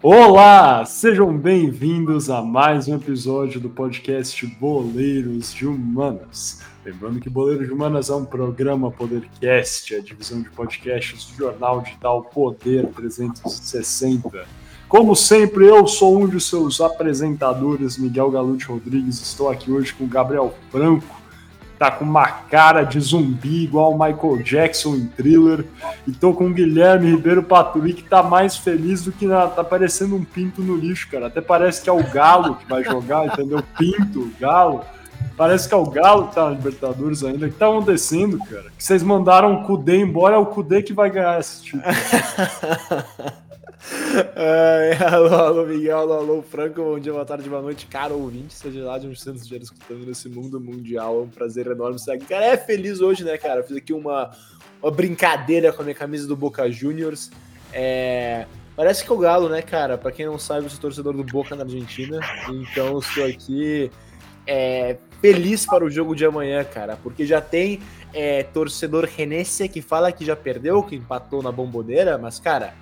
Olá, sejam bem-vindos a mais um episódio do podcast Boleiros de Humanas. Lembrando que Boleiros de Humanas é um programa Podercast, a divisão de podcasts do jornal digital Poder 360. Como sempre, eu sou um de seus apresentadores, Miguel Galute Rodrigues. Estou aqui hoje com Gabriel Franco, tá com uma cara de zumbi igual o Michael Jackson em thriller. E tô com o Guilherme Ribeiro Paturi, que tá mais feliz do que na, tá parecendo um pinto no lixo, cara. Até parece que é o Galo que vai jogar, entendeu? Pinto, Galo. Parece que é o Galo que tá na Libertadores ainda. O que tá acontecendo, cara? Que vocês mandaram o Kudê embora, é o Kudê que vai ganhar esse título. Alô, alô, Miguel, alô, alô, Franco, bom dia, boa tarde, boa noite, caro ouvinte, seja lá de onde você estiver escutando nesse mundo mundial, é um prazer enorme estar aqui. Cara, é feliz hoje, né, cara? Fiz aqui uma, uma brincadeira com a minha camisa do Boca Juniors. É... Parece que é o Galo, né, cara? Pra quem não sabe, eu sou torcedor do Boca na Argentina, então estou aqui é, feliz para o jogo de amanhã, cara, porque já tem é, torcedor Renécia que fala que já perdeu, que empatou na bomboneira, mas, cara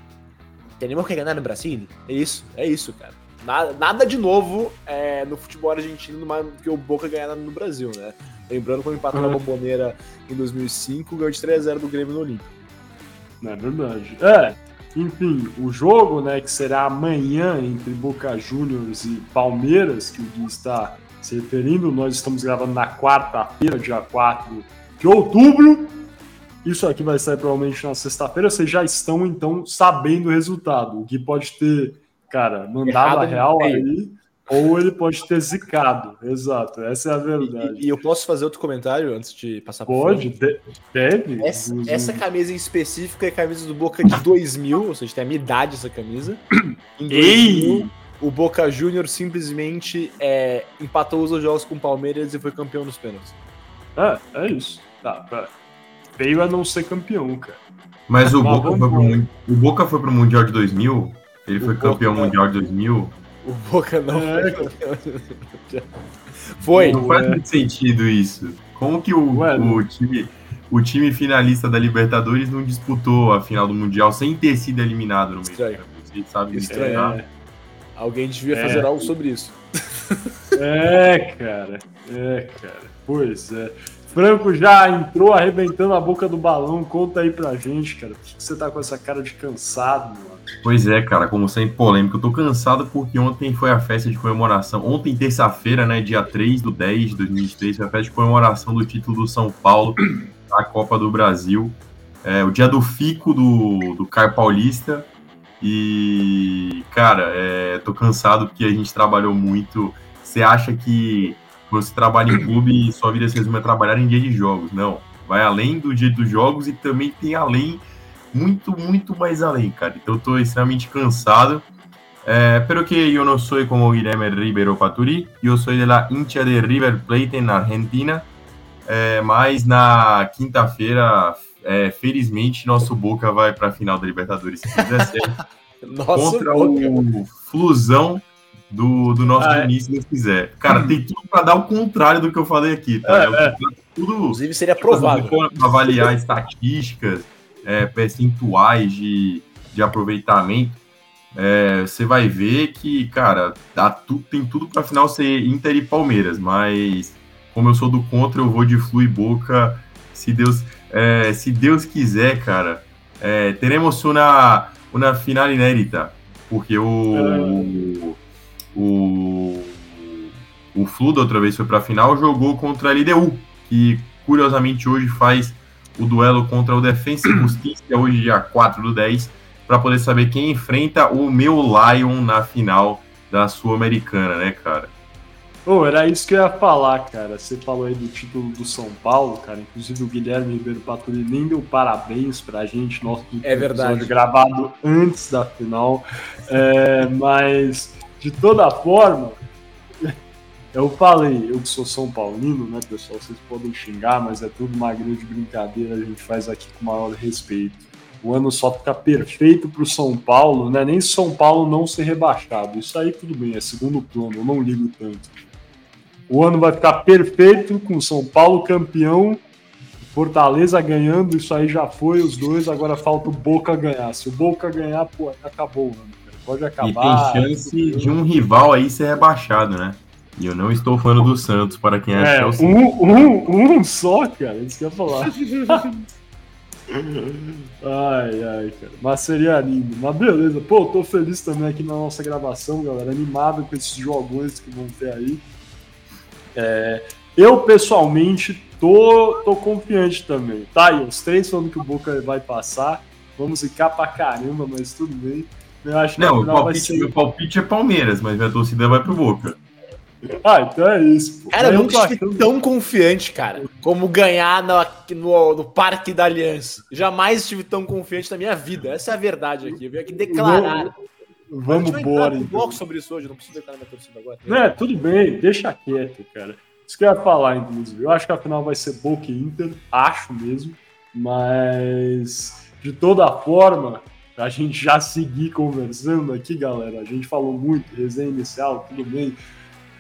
Temos que ganhar no Brasil? É isso, é isso, cara. Nada, nada de novo é, no futebol argentino do que o Boca ganhar no Brasil, né? Lembrando quando empatou uhum. na Bomboneira em 2005, ganhou de 3x0 do Grêmio no Olímpico. É verdade. É, enfim, o jogo, né, que será amanhã entre Boca Juniors e Palmeiras, que o Gui está se referindo, nós estamos gravando na quarta-feira, dia 4 de outubro. Isso aqui vai sair provavelmente na sexta-feira. Vocês já estão, então, sabendo o resultado. O Gui pode ter, cara, mandado Errado a real aí, ou ele pode ter zicado. Exato, essa é a verdade. E, e eu posso fazer outro comentário antes de passar por Pode, de, deve. Essa, essa, camisa em específico é a camisa do Boca de 2000, ou seja, tem a minha idade essa camisa. Em 2000, Ei! o Boca Júnior simplesmente é, empatou os jogos com o Palmeiras e foi campeão nos pênaltis. É, é isso. Tá, pera veio a não ser campeão, cara. Mas o, Boca, foi pro, o Boca foi pro Mundial de 2000? Ele o foi Boca campeão mundial de 2000? O Boca não é. foi campeão Foi. Não faz muito sentido isso. Como que o, o, time, o time finalista da Libertadores não disputou a final do Mundial sem ter sido eliminado no meio? Estranho. Você sabe Estranho. É. Alguém devia fazer é. algo sobre isso. É, cara. É, cara. Pois é. Franco já entrou arrebentando a boca do balão. Conta aí pra gente, cara. Por que você tá com essa cara de cansado, mano? Pois é, cara, como sempre polêmico. Eu tô cansado porque ontem foi a festa de comemoração. Ontem, terça-feira, né, dia 3 do 10 de 2023, foi a festa de comemoração do título do São Paulo da Copa do Brasil. É o dia do fico do, do Caio Paulista. E, cara, é, tô cansado porque a gente trabalhou muito. Você acha que você trabalha em clube e sua vida se resume a trabalhar em dia de jogos. Não. Vai além do dia dos jogos e também tem além, muito, muito mais além, cara. Então eu tô extremamente cansado. Eh, pero que eu não sou como Guilherme Ribeiro Paturi, eu sou de la hincha de River Plate na Argentina. Eh, mas na quinta-feira, eh, felizmente, nosso Boca vai para a final da Libertadores, se quiser ser, contra Boca. o Flusão do, do nosso ah, é. se Deus quiser. Cara, tem tudo para dar o contrário do que eu falei aqui, tá? É, é. Tudo, Inclusive seria provável. Avaliar estatísticas, é, percentuais de, de aproveitamento, é, você vai ver que, cara, dá tu, tem tudo para final ser Inter e Palmeiras, mas como eu sou do contra, eu vou de Flu e Boca. Se Deus, é, se Deus quiser, cara, é, teremos uma, uma final inédita, porque o, o, o Flu da outra vez foi para a final, jogou contra a LDU, que curiosamente hoje faz o duelo contra o Defensa e Justiça, hoje dia 4 do 10, para poder saber quem enfrenta o meu Lion na final da Sul-Americana, né, cara? Oh, era isso que eu ia falar, cara. Você falou aí do título do São Paulo, cara. Inclusive o Guilherme Ribeiro Paturi nem deu parabéns pra gente, nosso é verdade. gravado antes da final. É, mas de toda forma, eu falei, eu que sou São Paulino, né, pessoal? Vocês podem xingar, mas é tudo uma grande brincadeira, a gente faz aqui com o maior respeito. O ano só fica perfeito para o São Paulo, né? Nem São Paulo não ser rebaixado. Isso aí tudo bem, é segundo plano, eu não ligo tanto. O ano vai ficar perfeito com São Paulo campeão, Fortaleza ganhando, isso aí já foi os dois, agora falta o Boca ganhar. Se o Boca ganhar, pô, acabou o ano pode acabar. E tem chance de um rival aí ser rebaixado, né? E eu não estou falando do Santos, para quem acha é, que é o Santos. um, um, um só, cara, isso que eu ia falar. ai, ai, cara. Mas seria lindo. Mas beleza. Pô, eu tô feliz também aqui na nossa gravação, galera. Animado com esses jogos que vão ter aí. É, eu, pessoalmente, tô, tô confiante também. Tá aí, os três falando que o Boca vai passar. Vamos ficar pra caramba, mas tudo bem. Eu acho que Não, no o palpite, ser... meu palpite é Palmeiras, mas minha torcida vai pro Boca. Ah, então é isso. Pô. Cara, eu nunca estive achando- tão confiante, cara, como ganhar na- no, no Parque da Aliança. Jamais estive tão confiante na minha vida. Essa é a verdade aqui. Eu vim aqui declarar. Vamos embora, um então. bloco sobre isso hoje, eu não preciso declarar minha torcida agora. É, tudo bem, deixa quieto, cara. Isso que eu ia falar, inclusive. Eu acho que a final vai ser Boca e Inter, acho mesmo. Mas, de toda forma, a gente já seguir conversando aqui, galera. A gente falou muito, resenha inicial, tudo bem.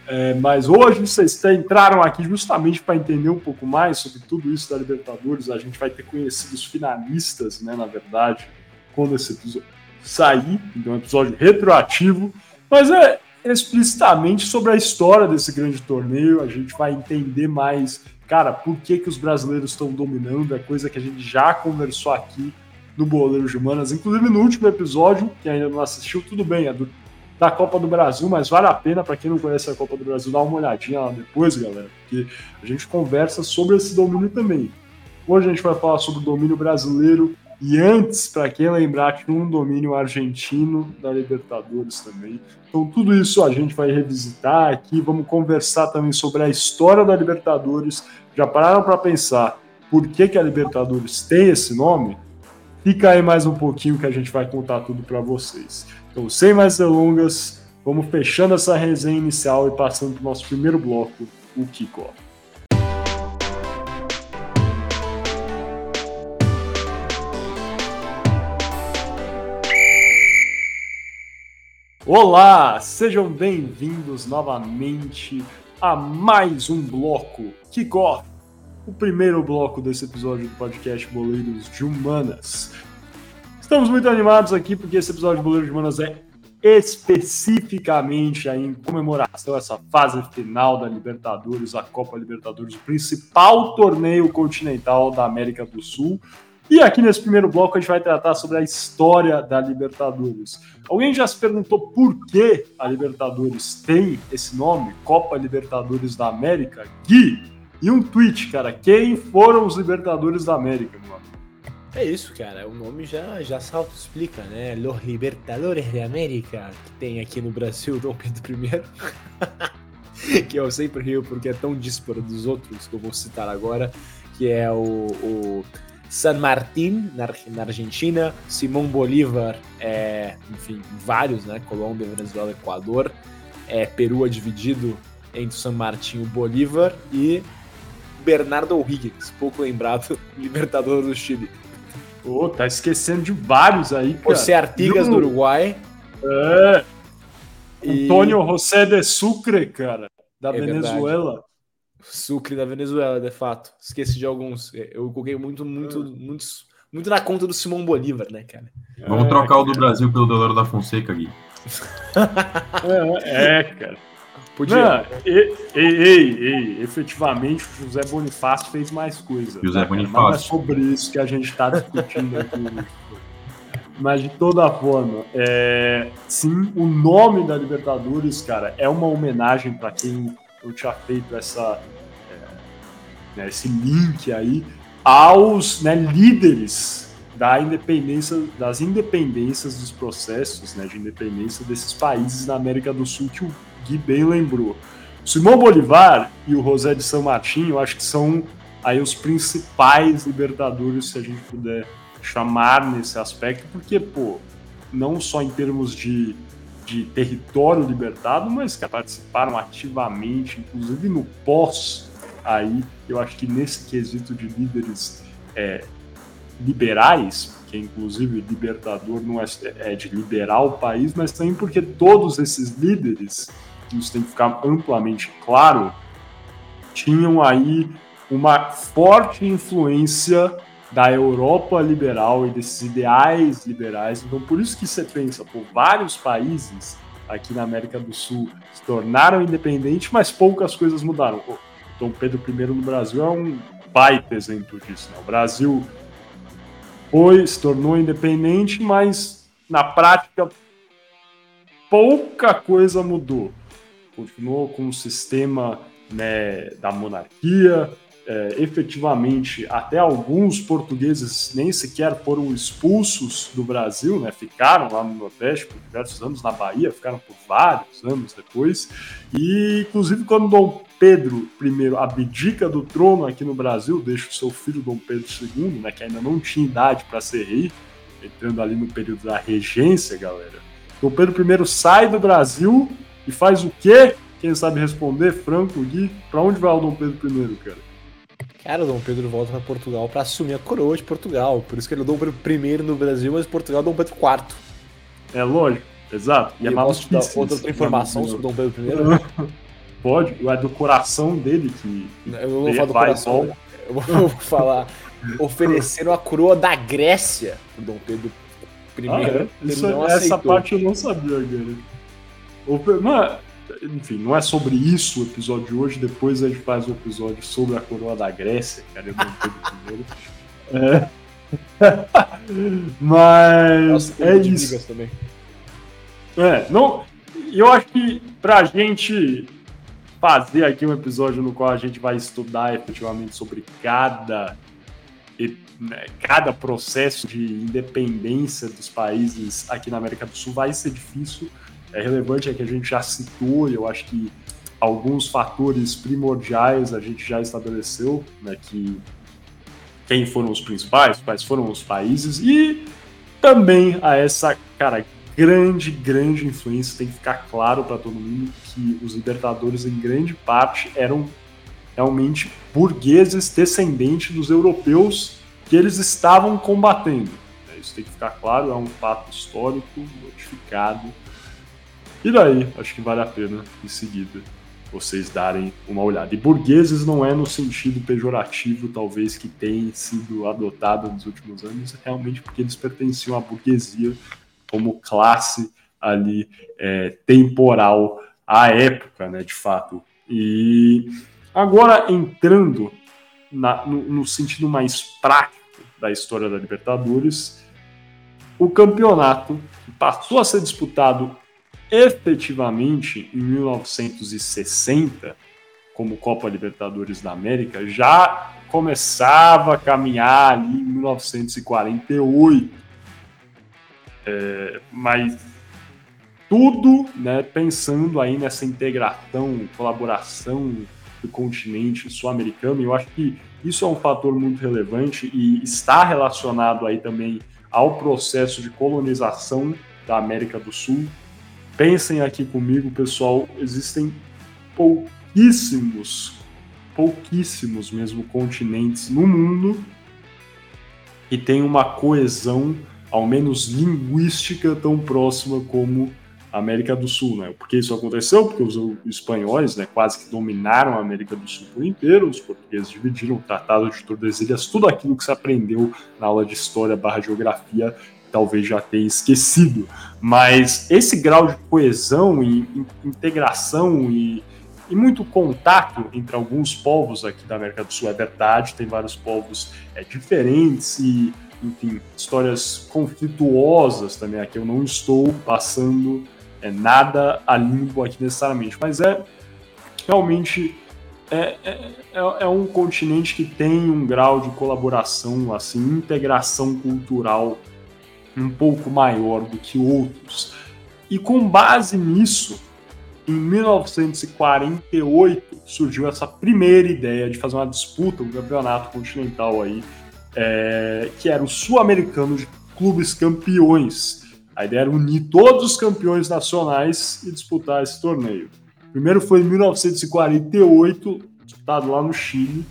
É, mas hoje vocês entraram aqui justamente para entender um pouco mais sobre tudo isso da Libertadores. A gente vai ter conhecido os finalistas, né, na verdade, quando esse episódio sair. Então, um episódio retroativo. Mas é explicitamente sobre a história desse grande torneio. A gente vai entender mais, cara, por que, que os brasileiros estão dominando. É coisa que a gente já conversou aqui no Boleiro de Humanas, inclusive no último episódio, que ainda não assistiu, tudo bem, é do, da Copa do Brasil, mas vale a pena, para quem não conhece a Copa do Brasil, dar uma olhadinha lá depois, galera, porque a gente conversa sobre esse domínio também. Hoje a gente vai falar sobre o domínio brasileiro e antes, para quem lembrar, um domínio argentino da Libertadores também. Então, tudo isso a gente vai revisitar aqui. Vamos conversar também sobre a história da Libertadores. Já pararam para pensar por que, que a Libertadores tem esse nome? Fica aí mais um pouquinho que a gente vai contar tudo para vocês. Então, sem mais delongas, vamos fechando essa resenha inicial e passando para o nosso primeiro bloco, o Kickoff. Olá, sejam bem-vindos novamente a mais um bloco Kickoff, o primeiro bloco desse episódio do podcast Boleiros de Humanas. Estamos muito animados aqui porque esse episódio de Boleiros de Humanas é especificamente aí em comemoração a essa fase final da Libertadores, a Copa Libertadores, o principal torneio continental da América do Sul. E aqui nesse primeiro bloco a gente vai tratar sobre a história da Libertadores. Alguém já se perguntou por que a Libertadores tem esse nome, Copa Libertadores da América? Gui, e um tweet, cara, quem foram os Libertadores da América, amigo? É isso, cara. O nome já, já se auto-explica, né? Los Libertadores de América, que tem aqui no Brasil Dom Pedro I. que eu sempre rio porque é tão dísparo dos outros que eu vou citar agora, que é o, o San Martín, na, na Argentina, Simão Bolívar, é, enfim, vários, né? Colômbia, Venezuela, Equador. É, Peru é dividido entre San Martín e Bolívar e Bernardo O'Higgins, pouco lembrado, Libertador do Chile. Ô, tá esquecendo de vários aí, cara. José Artigas do Uruguai. É, E Antônio José de Sucre, cara, da É Venezuela. Sucre da Venezuela, de fato. Esqueci de alguns. Eu coloquei muito, muito, muitos, muito na conta do Simão Bolívar, né, cara? Vamos É, trocar o do Brasil pelo Deloro da Fonseca, Gui. É, é, cara. Podia. Não, ei, ei, ei, efetivamente o José Bonifácio fez mais coisa. José cara? Mas Bonifácio. Não é sobre isso que a gente está discutindo aqui. Mas de toda forma, é, sim, o nome da Libertadores, cara, é uma homenagem para quem eu tinha feito essa, é, né, esse link aí aos né, líderes da independência, das independências dos processos né, de independência desses países na América do Sul que o Gui bem lembrou. Simão Bolivar e o José de São Martin, eu acho que são aí os principais libertadores, se a gente puder chamar nesse aspecto, porque, pô, não só em termos de, de território libertado, mas que participaram ativamente, inclusive no pós aí, eu acho que nesse quesito de líderes é, liberais, que inclusive libertador não é, é de liberar o país, mas também porque todos esses líderes, isso tem que ficar amplamente claro, tinham aí uma forte influência da Europa liberal e desses ideais liberais. Então, por isso que você pensa, por vários países aqui na América do Sul se tornaram independentes, mas poucas coisas mudaram. Dom Pedro I no Brasil é um baita exemplo disso. Né? O Brasil foi, se tornou independente, mas na prática pouca coisa mudou. Continuou com o sistema né, da monarquia, é, efetivamente até alguns portugueses nem sequer foram expulsos do Brasil, né? Ficaram lá no Nordeste por diversos anos, na Bahia, ficaram por vários anos depois. E, inclusive, quando Dom Pedro I abdica do trono aqui no Brasil, deixa o seu filho Dom Pedro II, né, que ainda não tinha idade para ser rei, entrando ali no período da regência, galera. Dom Pedro I sai do Brasil e faz o quê? Quem sabe responder? Franco, Gui? Para onde vai o Dom Pedro I, cara? Cara, o Dom Pedro volta para Portugal para assumir a coroa de Portugal. Por isso que ele é o Dom Pedro I no Brasil, mas Portugal é Dom Pedro IV. É lógico, exato. E, e é posso dar outra informação sobre Dom Pedro I? Pode, é do coração dele que. Eu não vou falar do coração. Eu vou falar. ofereceram a coroa da Grécia pro Dom Pedro I. Ah, é? Isso, essa parte eu não sabia, cara. Mano, enfim, não é sobre isso o episódio de hoje. Depois a gente faz um episódio sobre a coroa da Grécia, cara. Eu não primeiro. É. Mas Nossa, é isso. Também. É, não. Eu acho que pra gente fazer aqui um episódio no qual a gente vai estudar efetivamente sobre cada né, cada processo de independência dos países aqui na América do Sul vai ser difícil é relevante é que a gente já citou, eu acho que alguns fatores primordiais a gente já estabeleceu, né, que quem foram os principais, quais foram os países, e também a essa, cara, grande, grande influência, tem que ficar claro para todo mundo que os libertadores, em grande parte, eram realmente burgueses descendentes dos europeus que eles estavam combatendo. Isso tem que ficar claro, é um fato histórico, notificado, e daí, acho que vale a pena, em seguida, vocês darem uma olhada. E burgueses não é no sentido pejorativo, talvez, que tem sido adotado nos últimos anos, é realmente porque eles pertenciam à burguesia como classe ali é, temporal à época, né, de fato. E agora entrando na, no, no sentido mais prático da história da Libertadores, o campeonato passou a ser disputado efetivamente em 1960, como Copa Libertadores da América, já começava a caminhar ali em 1948. É, mas tudo né, pensando aí nessa integração, colaboração do continente sul-americano, e eu acho que isso é um fator muito relevante e está relacionado aí também ao processo de colonização da América do Sul, Pensem aqui comigo, pessoal, existem pouquíssimos, pouquíssimos mesmo continentes no mundo que tem uma coesão, ao menos linguística, tão próxima como a América do Sul, né? Porque isso aconteceu porque os espanhóis, né, quase que dominaram a América do Sul por inteiro, os portugueses dividiram o Tratado de Tordesilhas, tudo aquilo que se aprendeu na aula de História/Geografia talvez já tenha esquecido. Mas esse grau de coesão e integração e, e muito contato entre alguns povos aqui da América do Sul é verdade, tem vários povos é, diferentes e, enfim, histórias conflituosas também. Aqui eu não estou passando é, nada a limpo aqui necessariamente, mas é realmente é, é, é, é, um continente que tem um grau de colaboração, assim, integração cultural um pouco maior do que outros. E com base nisso, em 1948 surgiu essa primeira ideia de fazer uma disputa, um campeonato continental aí, é, que era o sul-americano de clubes campeões. A ideia era unir todos os campeões nacionais e disputar esse torneio. primeiro foi em 1948, disputado lá no Chile,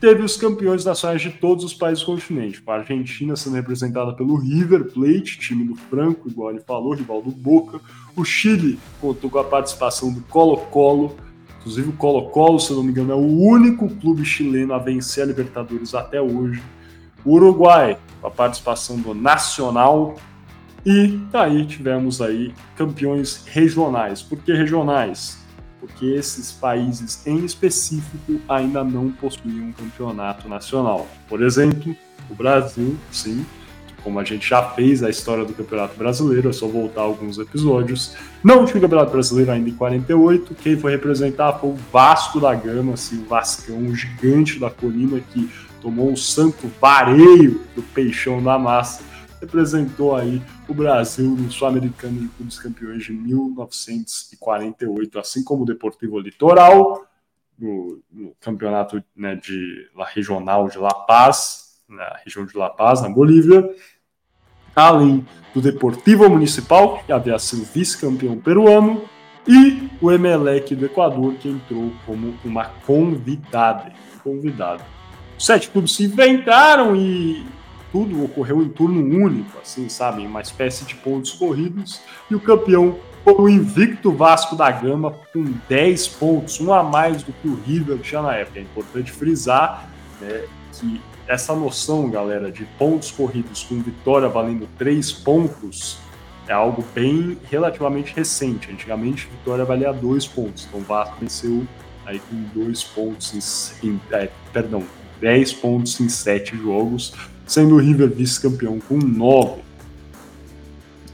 teve os campeões nacionais de todos os países do continente. A Argentina sendo representada pelo River Plate, time do Franco, igual ele falou, rival do Boca. O Chile contou com a participação do Colo-Colo. Inclusive o Colo-Colo, se não me engano, é o único clube chileno a vencer a Libertadores até hoje. Uruguai, com a participação do Nacional. E daí tivemos aí campeões regionais. Por que regionais? Porque esses países em específico ainda não possuíam um campeonato nacional. Por exemplo, o Brasil, sim, como a gente já fez a história do Campeonato Brasileiro, é só voltar alguns episódios. Não tinha Campeonato Brasileiro ainda em 48, quem foi representar foi o Vasco da Gama, assim, o Vascão, o gigante da colina que tomou o santo vareio do peixão da massa, representou aí o Brasil no Sul-Americano de Clubes Campeões de 1948, assim como o Deportivo Litoral, no, no campeonato né, de La Regional de La Paz, na região de La Paz, na Bolívia, além do Deportivo Municipal, que havia sido vice-campeão peruano, e o Emelec do Equador, que entrou como uma convidada. convidada. Os sete clubes se inventaram e tudo ocorreu em turno único, assim, sabe? Uma espécie de pontos corridos. E o campeão foi o invicto Vasco da Gama com 10 pontos, um a mais do que o River tinha na época. É importante frisar né, que essa noção, galera, de pontos corridos com vitória valendo três pontos é algo bem relativamente recente. Antigamente, vitória valia dois pontos. Então, o Vasco venceu aí com dois pontos em, em é, perdão, dez pontos em sete jogos, sendo o River vice-campeão com nove.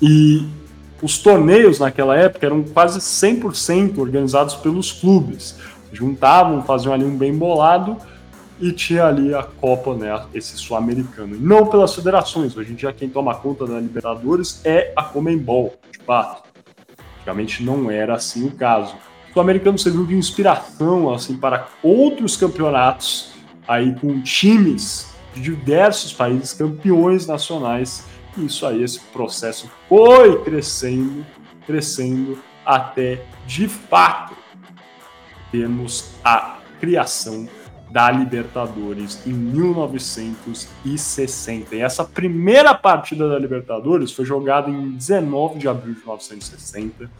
E os torneios naquela época eram quase 100% organizados pelos clubes. Juntavam, faziam ali um bem bolado e tinha ali a Copa, né, esse sul-americano. Não pelas federações, hoje em dia quem toma conta da Libertadores é a Comembol, de fato. Antigamente não era assim o caso. O sul-americano serviu de inspiração assim para outros campeonatos aí com times diversos países campeões nacionais. E isso aí, esse processo foi crescendo, crescendo até de fato termos a criação da Libertadores em 1960. E essa primeira partida da Libertadores foi jogada em 19 de abril de 1960.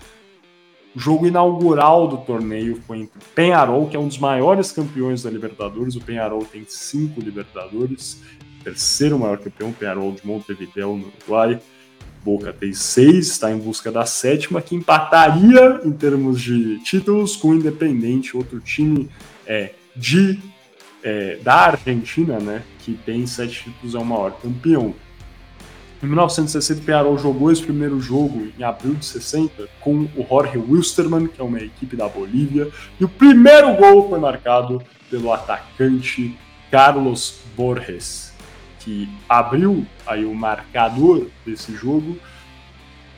O jogo inaugural do torneio foi entre Penharol, que é um dos maiores campeões da Libertadores. O Penharol tem cinco Libertadores, terceiro maior campeão, Penharol de Montevideo, no Uruguai. Boca tem seis, está em busca da sétima, que empataria em termos de títulos com o Independente, outro time é, de é, da Argentina, né, que tem sete títulos, é o maior campeão. Em 1960, o Pearol jogou esse primeiro jogo em abril de 60 com o Jorge Wilstermann, que é uma equipe da Bolívia, e o primeiro gol foi marcado pelo atacante Carlos Borges, que abriu aí o marcador desse jogo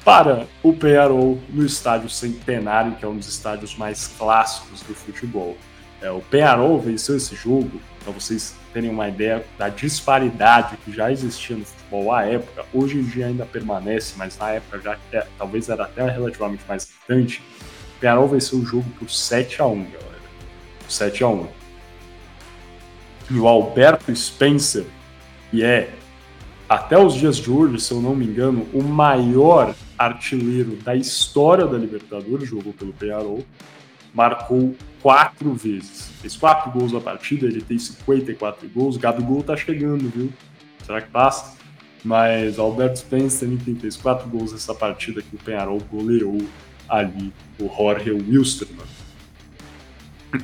para o Pearol no estádio Centenário, que é um dos estádios mais clássicos do futebol. É, o Penarol venceu esse jogo, para vocês terem uma ideia da disparidade que já existia no futebol à época. Hoje em dia ainda permanece, mas na época já é, talvez era até relativamente mais distante. O Penarol venceu o jogo por 7 a 1 galera. 7 a 1 E o Alberto Spencer, que é, até os dias de hoje, se eu não me engano, o maior artilheiro da história da Libertadores, jogou pelo Penarol, marcou quatro vezes. Fez quatro gols na partida, ele tem 54 gols. Gabigol tá chegando, viu? Será que passa? Mas Alberto Spencer também fez quatro gols nessa partida que o Penharol goleou ali o Jorge Wilstermann.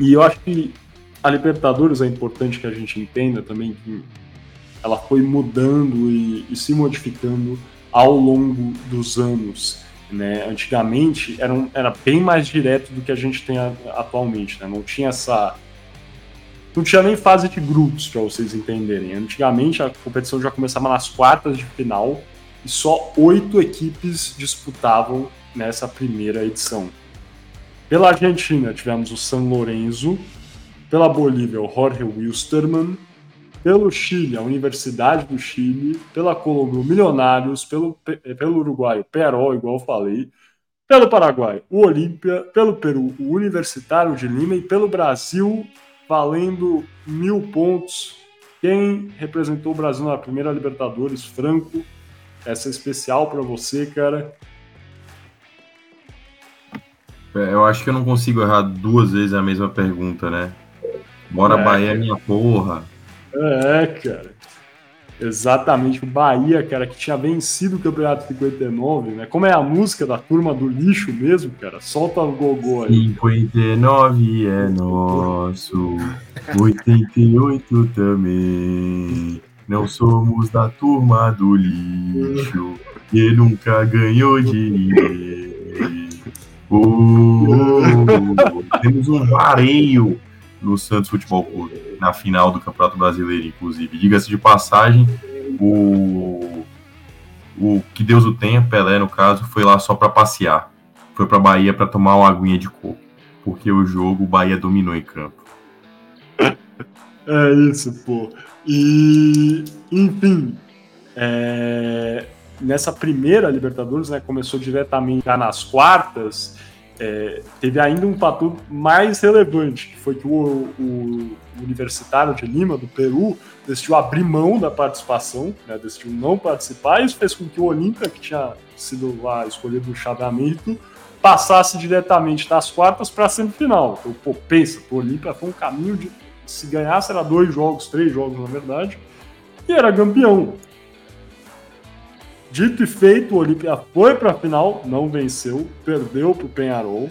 E eu acho que a Libertadores é importante que a gente entenda também que ela foi mudando e, e se modificando ao longo dos anos. Né? Antigamente era, um, era bem mais direto do que a gente tem a, atualmente. Né? Não tinha essa. Não tinha nem fase de grupos, para vocês entenderem. Antigamente a competição já começava nas quartas de final e só oito equipes disputavam nessa primeira edição. Pela Argentina tivemos o San Lorenzo, pela Bolívia o Jorge Wilstermann, pelo Chile, a Universidade do Chile, pela Colômbia, o Milionários, pelo, pelo Uruguai, o Peró, igual eu falei, pelo Paraguai, o Olímpia, pelo Peru, o Universitário de Lima e pelo Brasil, valendo mil pontos. Quem representou o Brasil na primeira Libertadores, Franco, essa é especial para você, cara. É, eu acho que eu não consigo errar duas vezes a mesma pergunta, né? Bora é. Bahia, minha porra. É, cara. Exatamente, o Bahia, cara, que tinha vencido o Campeonato 59, né? Como é a música da turma do lixo mesmo, cara? Solta o gogô aí. 59 é nosso, 88 também. Não somos da turma do lixo, que nunca ganhou de ninguém. Oh, oh, oh. Temos um vareio no Santos Futebol Clube, na final do Campeonato Brasileiro, inclusive. Diga-se de passagem, o, o que Deus o tenha, Pelé no caso, foi lá só para passear. Foi para Bahia para tomar uma aguinha de coco, porque o jogo o Bahia dominou em campo. É isso, pô. E, enfim, é, nessa primeira Libertadores, né, começou diretamente já nas quartas, é, teve ainda um fator mais relevante, que foi que o, o, Universitário de Lima, do Peru, decidiu abrir mão da participação, né, decidiu não participar, e isso fez com que o Olímpia, que tinha sido lá escolhido no chaveamento, passasse diretamente das quartas para a semifinal. Então, pô, pensa, o Olímpia foi um caminho de. Se ganhasse, era dois jogos, três jogos, na verdade, e era campeão. Dito e feito, o Olímpia foi para a final, não venceu, perdeu para o Penharol.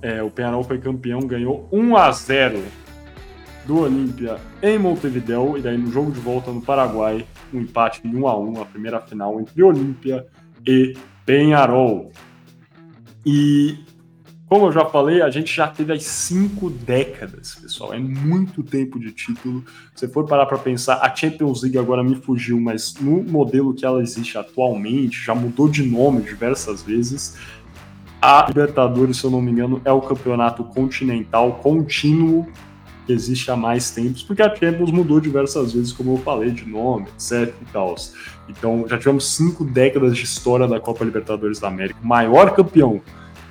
É, o Penharol foi campeão, ganhou 1 a 0 do Olímpia em Montevideo e daí no jogo de volta no Paraguai, um empate em 1 a 1 a primeira final entre Olímpia e Penharol. E como eu já falei, a gente já teve as cinco décadas, pessoal. É muito tempo de título. Se for parar para pensar, a Champions League agora me fugiu, mas no modelo que ela existe atualmente, já mudou de nome diversas vezes. A Libertadores, se eu não me engano, é o campeonato continental contínuo que existe há mais tempos, porque a Champions mudou diversas vezes, como eu falei, de nome, etc e tal. Então, já tivemos cinco décadas de história da Copa Libertadores da América. O maior campeão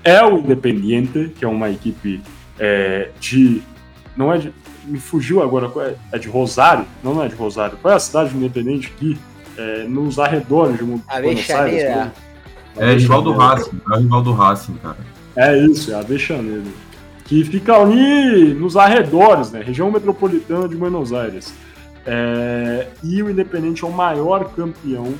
é o Independiente, que é uma equipe é, de. Não é de. Me fugiu agora, é, é de Rosário? Não, não é de Rosário. Qual é a cidade do Independente aqui? É, nos arredores de Buenos Aires. É rival do Racing, é rival do Racing, cara. É isso, é a Vexaneira. Que fica ali nos arredores, né? Região metropolitana de Buenos Aires. É, e o Independente é o maior campeão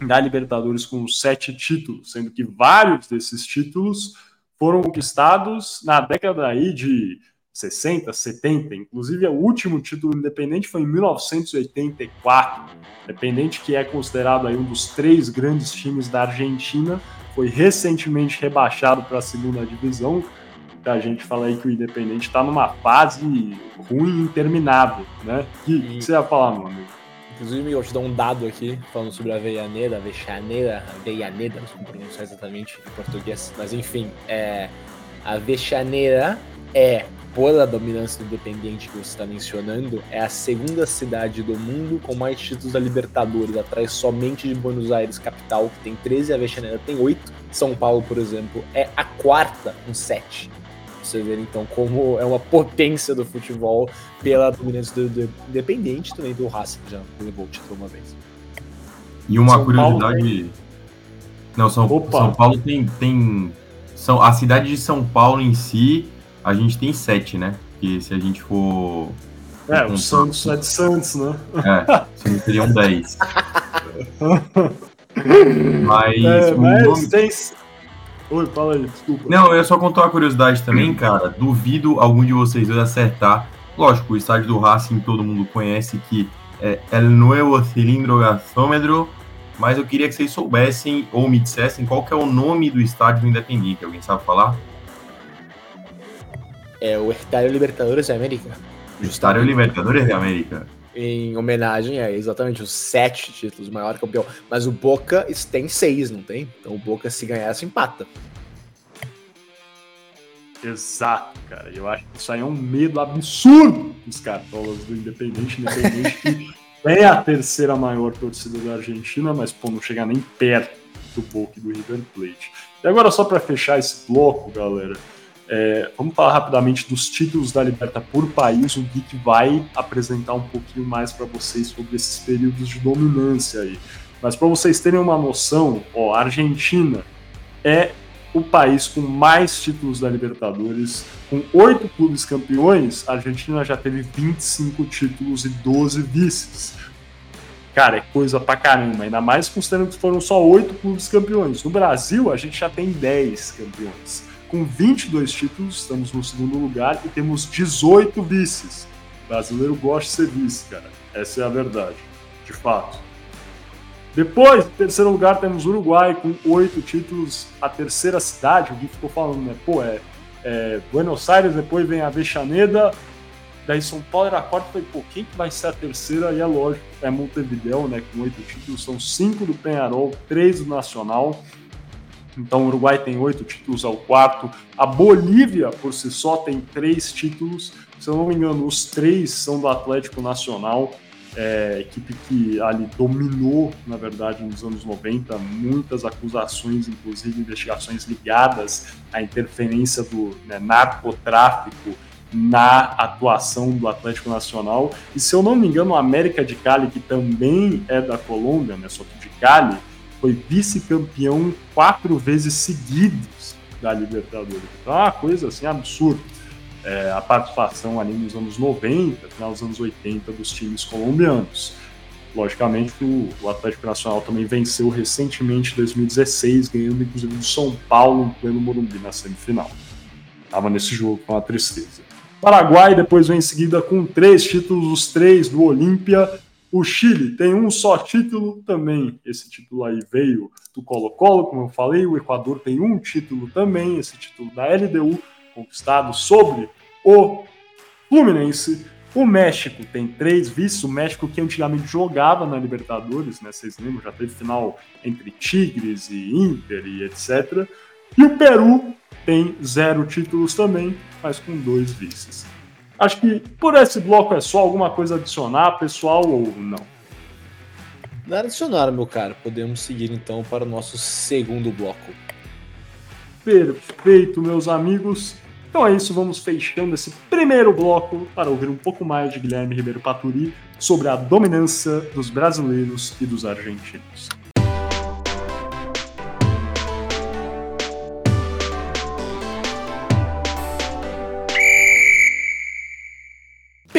da Libertadores com sete títulos, sendo que vários desses títulos foram conquistados na década aí de 60, 70, inclusive o último título independente foi em 1984. Independente que é considerado aí um dos três grandes times da Argentina, foi recentemente rebaixado para a segunda divisão. A gente fala aí que o Independente está numa fase ruim, interminável, né? O que, que você ia falar, meu amigo? Inclusive, eu te dou um dado aqui falando sobre a Veianeira, a Vexaneira, a Veianeira, não sei como pronunciar exatamente em português, mas enfim, é, a Vexaneira é, por a dominância do Independiente que você está mencionando, é a segunda cidade do mundo com mais títulos da Libertadores, atrás somente de Buenos Aires, capital, que tem 13, a Vexaneira tem 8. São Paulo, por exemplo, é a quarta com 7 você ver então como é uma potência do futebol pela dominância do, do Independente também do Racing, já levou o título uma vez. E uma São curiosidade. Tem... Não, São, São Paulo tem, tem. São, a cidade de São Paulo em si, a gente tem sete, né? Porque se a gente for. É, o Santos é de Santos, né? É, seriam dez. mas. É, mas nome... tem Oi, fala aí, desculpa. Não, eu só contar uma curiosidade também, cara. Duvido algum de vocês dois acertar. Lógico, o estádio do Racing todo mundo conhece que é El Nuevo Cilindro Gasômetro, mas eu queria que vocês soubessem ou me dissessem qual que é o nome do estádio do Independiente. Alguém sabe falar? É o Estádio Libertadores da América. O Estádio Libertadores da América. Em homenagem a exatamente os sete títulos, maior campeão. Mas o Boca tem seis, não tem? Então o Boca, se ganhar, se empata. Exato, cara. Eu acho que isso aí é um medo absurdo dos cartolas do Independente. Independente que é a terceira maior torcida da Argentina, mas pô, não chega nem perto do Boca e do River Plate. E agora, só para fechar esse bloco, galera, é, vamos falar rapidamente dos títulos da Liberta por país. O Geek vai apresentar um pouquinho mais para vocês sobre esses períodos de dominância aí. Mas para vocês terem uma noção, ó, a Argentina é o país com mais títulos da Libertadores. Com oito clubes campeões, a Argentina já teve 25 títulos e 12 vices. Cara, é coisa pra caramba, ainda mais considerando que foram só oito clubes campeões. No Brasil, a gente já tem 10 campeões. Com 22 títulos, estamos no segundo lugar e temos 18 vices. O brasileiro gosta de ser vice, cara. Essa é a verdade, de fato. Depois, em terceiro lugar, temos o Uruguai com oito títulos, a terceira cidade, o Gui ficou falando, né? Pô, é, é Buenos Aires, depois vem a Bechaneda, daí São Paulo era a quarta, falei, pô, quem que vai ser a terceira? E é lógico, é Montevideo, né? Com oito títulos, são cinco do Penharol, três do Nacional. Então o Uruguai tem oito títulos ao quarto. A Bolívia, por si só, tem três títulos. Se eu não me engano, os três são do Atlético Nacional é, equipe que ali dominou, na verdade, nos anos 90, muitas acusações, inclusive investigações ligadas à interferência do né, narcotráfico na atuação do Atlético Nacional. E se eu não me engano, o América de Cali, que também é da Colômbia, né, só que de Cali, foi vice-campeão quatro vezes seguidos da Libertadores. Então é uma coisa assim absurda é, a participação ali nos anos 90, final dos anos 80 dos times colombianos. Logicamente, o, o Atlético Nacional também venceu recentemente em 2016, ganhando inclusive do São Paulo em pleno Morumbi na semifinal. Estava nesse jogo com a tristeza. Paraguai depois vem em seguida com três títulos, os três do Olímpia. O Chile tem um só título também. Esse título aí veio do Colo-Colo, como eu falei. O Equador tem um título também, esse título da LDU conquistado sobre o Fluminense. O México tem três vices. O México que antigamente jogava na Libertadores, né? Vocês lembram? Já teve final entre Tigres e Inter e etc. E o Peru tem zero títulos também, mas com dois vices. Acho que por esse bloco é só alguma coisa adicionar, pessoal, ou não? Nada adicionar, meu caro. Podemos seguir então para o nosso segundo bloco. Perfeito, meus amigos. Então é isso, vamos fechando esse primeiro bloco para ouvir um pouco mais de Guilherme Ribeiro Paturi sobre a dominância dos brasileiros e dos argentinos.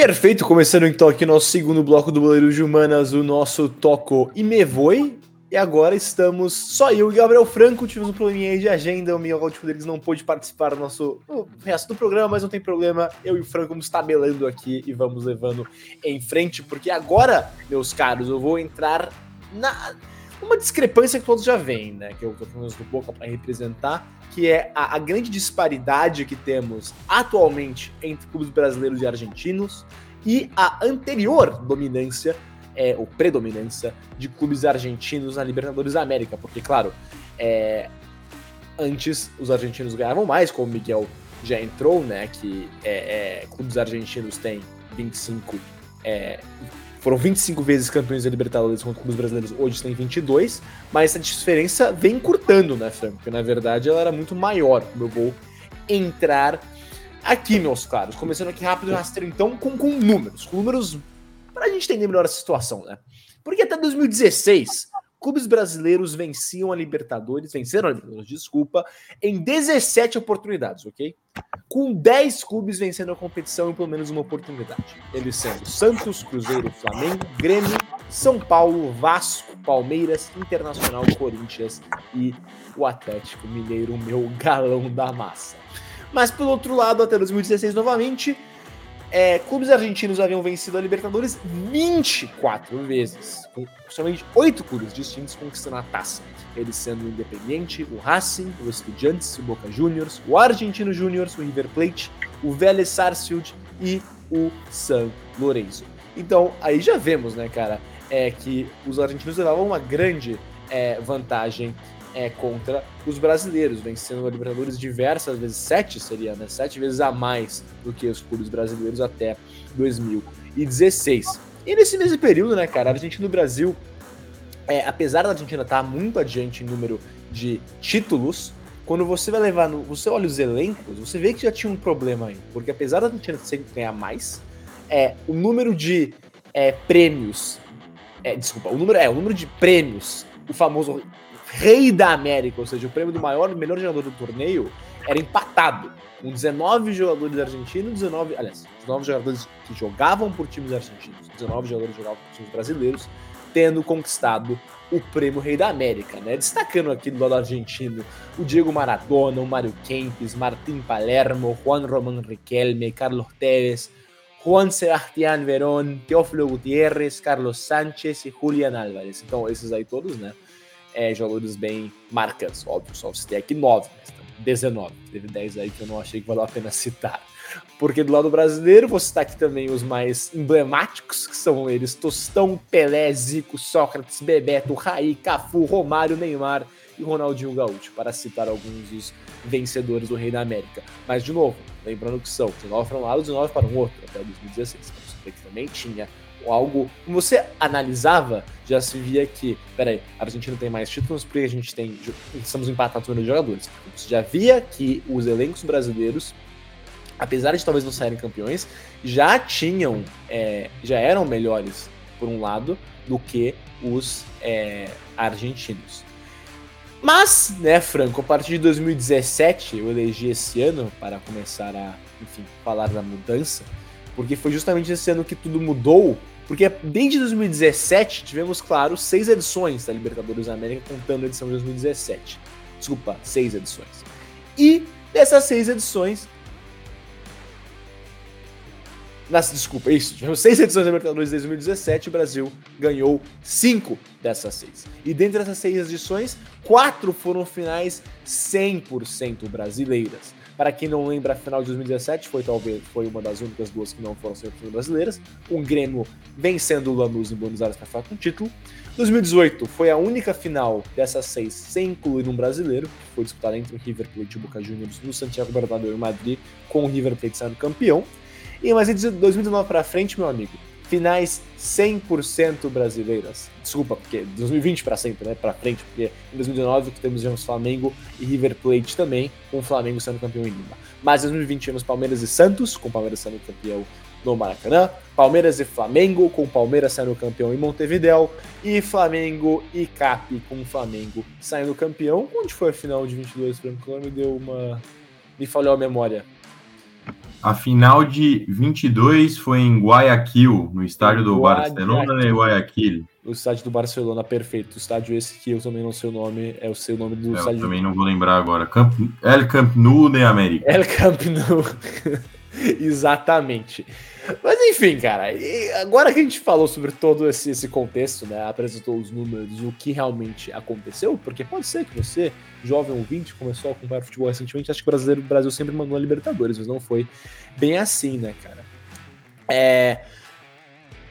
Perfeito, começando então aqui nosso segundo bloco do Boleiro de Humanas, o nosso Toco e Me Voe. E agora estamos só eu e Gabriel Franco. Tivemos um probleminha aí de agenda. O Miguel Rodrigues não pôde participar do nosso do resto do programa, mas não tem problema. Eu e o Franco vamos tabelando aqui e vamos levando em frente, porque agora, meus caros, eu vou entrar na uma discrepância que todos já veem, né? Que eu tô falando do Boca para representar, que é a, a grande disparidade que temos atualmente entre clubes brasileiros e argentinos e a anterior dominância é, ou predominância de clubes argentinos na Libertadores da América, porque, claro, é, antes os argentinos ganhavam mais, como o Miguel já entrou, né? Que é, é, clubes argentinos têm 25. É, foram 25 vezes campeões da Libertadores contra clubes brasileiros, hoje tem 22, mas essa diferença vem encurtando, né, Franco? Porque na verdade ela era muito maior. Eu vou entrar aqui, meus caros. Começando aqui rápido, rastreio então com, com números. Com números para a gente entender melhor a situação, né? Porque até 2016, clubes brasileiros venciam a Libertadores, venceram a Libertadores, desculpa, em 17 oportunidades, ok? Com 10 clubes vencendo a competição em pelo menos uma oportunidade. Eles sendo Santos, Cruzeiro, Flamengo, Grêmio, São Paulo, Vasco, Palmeiras, Internacional, Corinthians e o Atlético Mineiro, meu galão da massa. Mas pelo outro lado, até 2016 novamente, é, clubes argentinos haviam vencido a Libertadores 24 vezes, com somente oito clubes distintos conquistando a taça. Eles sendo o Independiente, o Racing, o Estudiantes, o Boca Juniors, o Argentino Juniors, o River Plate, o Vélez Sarsfield e o San Lorenzo. Então, aí já vemos, né, cara, é que os argentinos levavam uma grande é, vantagem é, contra os brasileiros, vencendo a Libertadores diversas vezes, sete seria, né? Sete vezes a mais do que os clubes brasileiros até 2016. E nesse mesmo período, né, cara, a Argentina e o Brasil, é, apesar da Argentina estar muito adiante em número de títulos, quando você vai levar no. Você olha os elencos, você vê que já tinha um problema aí. Porque apesar da Argentina sempre ganhar mais, é, o número de é, prêmios. É, desculpa, o número, é, o número de prêmios, o famoso rei da América, ou seja, o prêmio do maior, melhor jogador do torneio, era empatado. Com 19 jogadores argentinos, 19, aliás, 19 jogadores que jogavam por times argentinos, 19 jogadores jogavam por times brasileiros, tendo conquistado o prêmio Rei da América, né? Destacando aqui do lado argentino o Diego Maradona, o Mário Kempis, Martín Palermo, Juan Román Riquelme, Carlos Tevez, Juan Sebastián Verón, Teófilo Gutiérrez, Carlos Sánchez e Julian Álvarez. Então, esses aí todos, né? É, jogadores bem marcantes, óbvio, só citei aqui 9, mas 19. Teve 10 aí que eu não achei que valeu a pena citar. Porque do lado brasileiro, vou citar aqui também os mais emblemáticos, que são eles: Tostão, Pelé, Zico, Sócrates, Bebeto, Raí, Cafu, Romário, Neymar e Ronaldinho Gaúcho, para citar alguns dos vencedores do Rei da América. Mas, de novo, lembrando que são 19 para um lado e 19 para um outro, até 2016. Então, também tinha algo. Como você analisava, já se via que, peraí, a Argentina tem mais títulos porque a gente tem. Estamos empatados no número de jogadores. Você já via que os elencos brasileiros, apesar de talvez não saírem campeões, já tinham. É, já eram melhores, por um lado, do que os é, argentinos. Mas, né, Franco, a partir de 2017, eu elegi esse ano para começar a, enfim, falar da mudança, porque foi justamente esse ano que tudo mudou porque desde 2017 tivemos, claro, seis edições da Libertadores da América, contando a edição de 2017. Desculpa, seis edições. E dessas seis edições. Nas, desculpa, isso. Tivemos seis edições da Libertadores de 2017 e o Brasil ganhou cinco dessas seis. E dentre essas seis edições, quatro foram finais 100% brasileiras. Para quem não lembra, a final de 2017 foi talvez foi uma das únicas duas que não foram sempre brasileiras. O Grêmio vencendo o Lanús em Buenos Aires para ficar com o título. 2018 foi a única final dessas seis sem incluir um brasileiro, que foi disputada entre o River Plate e o Boca Juniors no Santiago Bernabéu em Madrid, com o River Plate sendo campeão. E mas de 2019 para frente, meu amigo, finais 100% brasileiras. Desculpa, porque 2020 para sempre, né? Para frente, porque em 2019 temos tivemos Flamengo e River Plate também, com o Flamengo sendo campeão em Lima. Mas em 2020 tivemos Palmeiras e Santos, com o Palmeiras sendo campeão no Maracanã, Palmeiras e Flamengo, com o Palmeiras sendo campeão em Montevideo, e Flamengo e Cap, com o Flamengo saindo campeão. Onde foi a final de 22, Franco? Me deu uma. Me falhou a memória. A final de 22 foi em Guayaquil, no estádio do Guayaquil. Barcelona e Guayaquil. O estádio do Barcelona, perfeito. O estádio esse que eu também não sei o nome, é o seu nome do é, eu estádio. Eu também não vou lembrar agora. Camp... El Camp Nou de América. El Camp Nou. Exatamente. Mas enfim, cara, agora que a gente falou sobre todo esse, esse contexto, né, apresentou os números, o que realmente aconteceu, porque pode ser que você, jovem ouvinte, começou a acompanhar futebol recentemente, acho que o brasileiro, o Brasil sempre mandou a Libertadores, mas não foi bem assim, né, cara. É,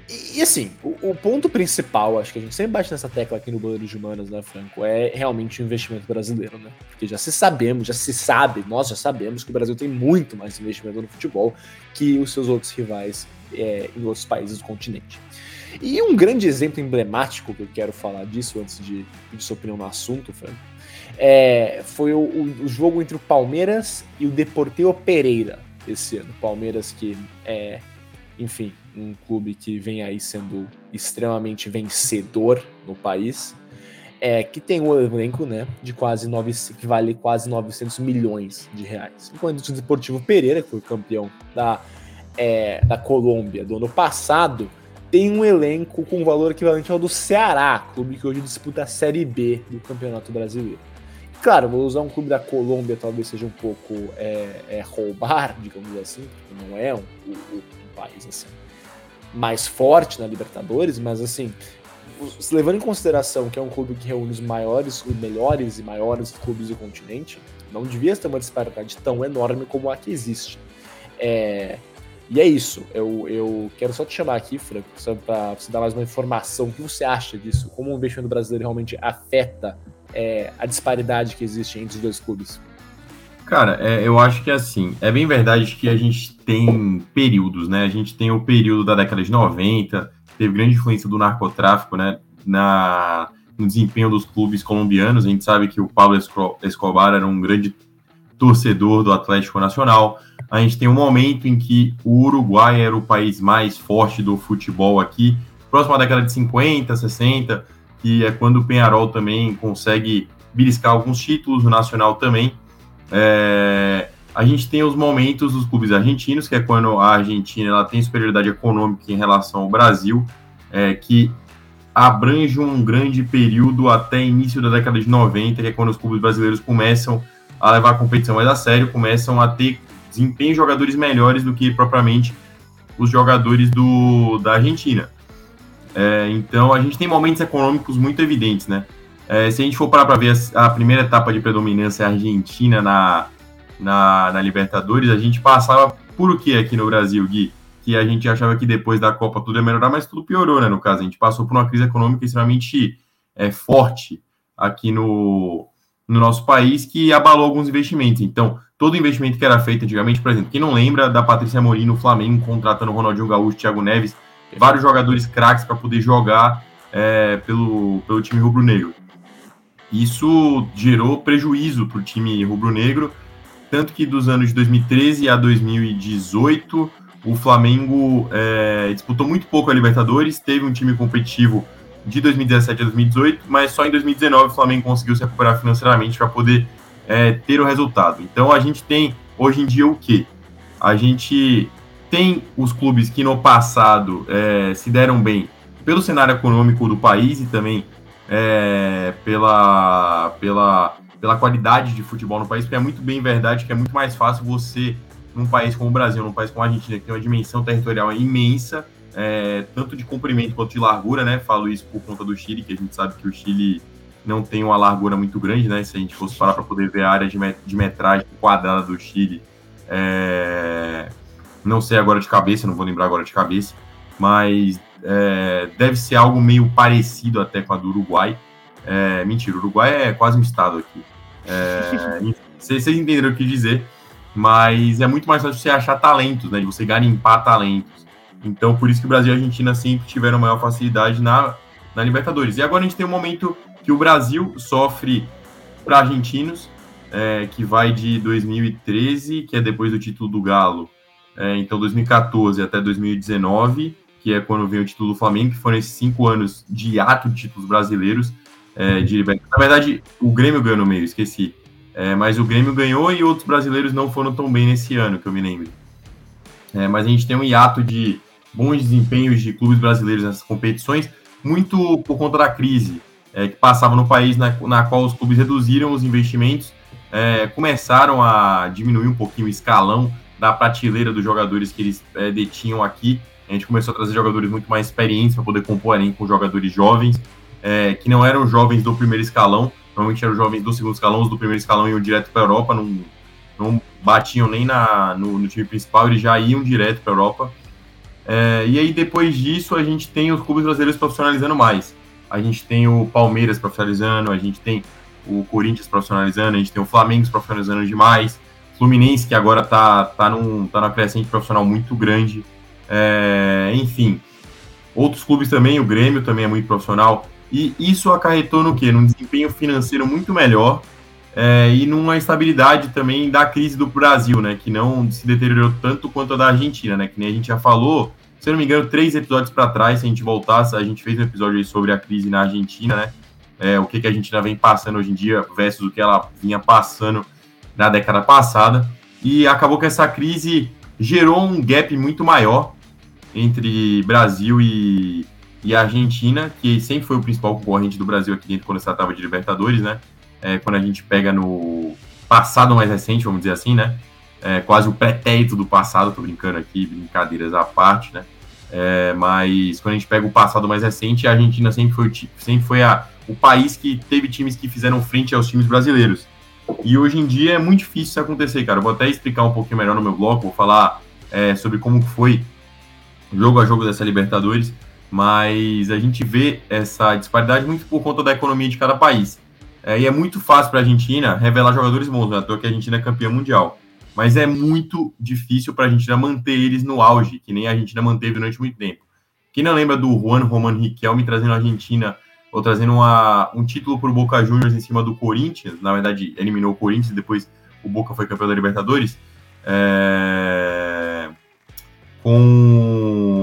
e, assim, o, o, ponto principal, acho que a gente sempre bate nessa tecla aqui no Boleiro de Humanas, né, Franco, é realmente o investimento brasileiro, né? Porque já se sabemos, já se sabe, nós já sabemos que o Brasil tem muito mais investimento no futebol que os seus outros rivais é, em outros países do continente. E um grande exemplo emblemático que eu quero falar disso antes de pedir sua opinião no assunto, Franco, é, foi o, o, o, jogo entre o Palmeiras e o Deportivo Pereira esse ano. Palmeiras que é, enfim, um clube que vem aí sendo extremamente vencedor no país, é, que tem um elenco né, de quase 9, que vale quase 900 milhões de reais. Enquanto o Deportivo Pereira, que foi campeão da, é, da Colômbia do ano passado, tem um elenco com valor equivalente ao do Ceará, clube que hoje disputa a Série B do Campeonato Brasileiro. Claro, vou usar um clube da Colômbia, talvez seja um pouco é, é, roubar, digamos assim, porque não é um, um, um país assim mais forte na Libertadores, mas assim, levando em consideração que é um clube que reúne os maiores, os melhores e maiores clubes do continente, não devia ter uma disparidade tão enorme como a que existe. É, e é isso. Eu, eu quero só te chamar aqui, Franco, para você dar mais uma informação. O que você acha disso? Como o investimento brasileiro realmente afeta é, a disparidade que existe entre os dois clubes? Cara, é, eu acho que é assim, é bem verdade que a gente tem períodos, né? A gente tem o período da década de 90, teve grande influência do narcotráfico, né? Na, no desempenho dos clubes colombianos. A gente sabe que o Pablo Escobar era um grande torcedor do Atlético Nacional. A gente tem um momento em que o Uruguai era o país mais forte do futebol aqui, próximo à década de 50, 60, que é quando o Penharol também consegue beliscar alguns títulos, o Nacional também. É, a gente tem os momentos dos clubes argentinos, que é quando a Argentina ela tem superioridade econômica em relação ao Brasil, é, que abrange um grande período até início da década de 90, que é quando os clubes brasileiros começam a levar a competição mais a sério, começam a ter desempenho de jogadores melhores do que propriamente os jogadores do, da Argentina. É, então a gente tem momentos econômicos muito evidentes, né? É, se a gente for parar para ver a, a, primeira etapa de predominância argentina na, na, na, Libertadores, a gente passava por o que aqui no Brasil, Gui? Que a gente achava que depois da Copa tudo ia melhorar, mas tudo piorou, né? No caso, a gente passou por uma crise econômica extremamente é, forte aqui no, no nosso país que abalou alguns investimentos. Então, todo investimento que era feito antigamente, por exemplo, quem não lembra da Patrícia Amorim no Flamengo contratando Ronaldinho Gaúcho, Thiago Neves, vários jogadores craques para poder jogar é, pelo, pelo time rubro-negro. Isso gerou prejuízo para o time rubro-negro, tanto que dos anos de 2013 a 2018 o Flamengo é, disputou muito pouco a Libertadores, teve um time competitivo de 2017 a 2018, mas só em 2019 o Flamengo conseguiu se recuperar financeiramente para poder é, ter o resultado. Então a gente tem hoje em dia o que? A gente tem os clubes que no passado é, se deram bem pelo cenário econômico do país e também é, pela, pela, pela qualidade de futebol no país, porque é muito bem verdade que é muito mais fácil você, num país como o Brasil, num país como a Argentina, que tem uma dimensão territorial imensa, é, tanto de comprimento quanto de largura, né? Falo isso por conta do Chile, que a gente sabe que o Chile não tem uma largura muito grande, né? Se a gente fosse parar para poder ver a área de, met de metragem quadrada do Chile, é... não sei agora de cabeça, não vou lembrar agora de cabeça, mas é, deve ser algo meio parecido até com a do Uruguai. É, mentira, o Uruguai é quase um estado aqui. É, vocês entenderam o que dizer, mas é muito mais fácil você achar talentos, né? De você garimpar talentos. Então, por isso que o Brasil e a Argentina sempre tiveram maior facilidade na, na Libertadores. E agora a gente tem um momento que o Brasil sofre para argentinos, é, que vai de 2013, que é depois do título do Galo, é, então 2014 até 2019, que é quando vem o título do Flamengo, que foram esses cinco anos de ato de títulos brasileiros é, de Libertadores. Na verdade, o Grêmio ganhou no meio, esqueci. É, mas o Grêmio ganhou e outros brasileiros não foram tão bem nesse ano, que eu me lembro. É, mas a gente tem um hiato de bons desempenhos de clubes brasileiros nessas competições, muito por conta da crise é, que passava no país, na, na, qual os clubes reduziram os investimentos, é, começaram a diminuir um pouquinho o escalão da prateleira dos jogadores que eles é, detinham aqui. A gente começou a trazer jogadores muito mais experientes para poder compor além com jogadores jovens, é, que não eram jovens do primeiro escalão, normalmente eram jovens do segundo escalão, os do primeiro escalão iam direto para a Europa, não, não batiam nem na, no, no time principal, eles já iam direto para a Europa. É, e aí, depois disso, a gente tem os clubes brasileiros profissionalizando mais. A gente tem o Palmeiras profissionalizando, a gente tem o Corinthians profissionalizando, a gente tem o Flamengo profissionalizando demais, Fluminense, que agora tá, tá, num, tá numa crescente profissional muito grande. É, enfim, outros clubes também, o Grêmio também é muito profissional. E isso acarretou no quê? Num desempenho financeiro muito melhor é, e numa estabilidade também da crise do Brasil, né? Que não se deteriorou tanto quanto a da Argentina, né? Que nem a gente já falou, se eu não me engano, três episódios para trás, se a gente voltasse, a gente fez um episódio sobre a crise na Argentina, né? É, o que, que a Argentina vem passando hoje em dia versus o que ela vinha passando na década passada. E acabou que essa crise gerou um gap muito maior entre Brasil e, e Argentina, que sempre foi o principal concorrente do Brasil aqui dentro quando se tratava de Libertadores, né? é, quando a gente pega no passado mais recente, vamos dizer assim, né? É, quase o pretérito do passado, tô brincando aqui, brincadeiras à parte, né? É, mas quando a gente pega o passado mais recente, a Argentina sempre foi, sempre foi a, o país que teve times que fizeram frente aos times brasileiros. E hoje em dia é muito difícil isso acontecer, cara. Eu vou até explicar um pouquinho melhor no meu bloco, vou falar é, sobre como foi jogo a jogo dessa Libertadores, mas a gente vê essa disparidade muito por conta da economia de cada país. É, e é muito fácil para a Argentina revelar jogadores bons, né? que a Argentina é campeã mundial. Mas é muito difícil para a Argentina manter eles no auge, que nem a Argentina manteve durante muito tempo. Quem não lembra do Juan Roman Riquelme trazendo a Argentina, ou trazendo uma, um título para o Boca Juniors em cima do Corinthians, na verdade eliminou o Corinthians e depois o Boca foi campeão da Libertadores, é... com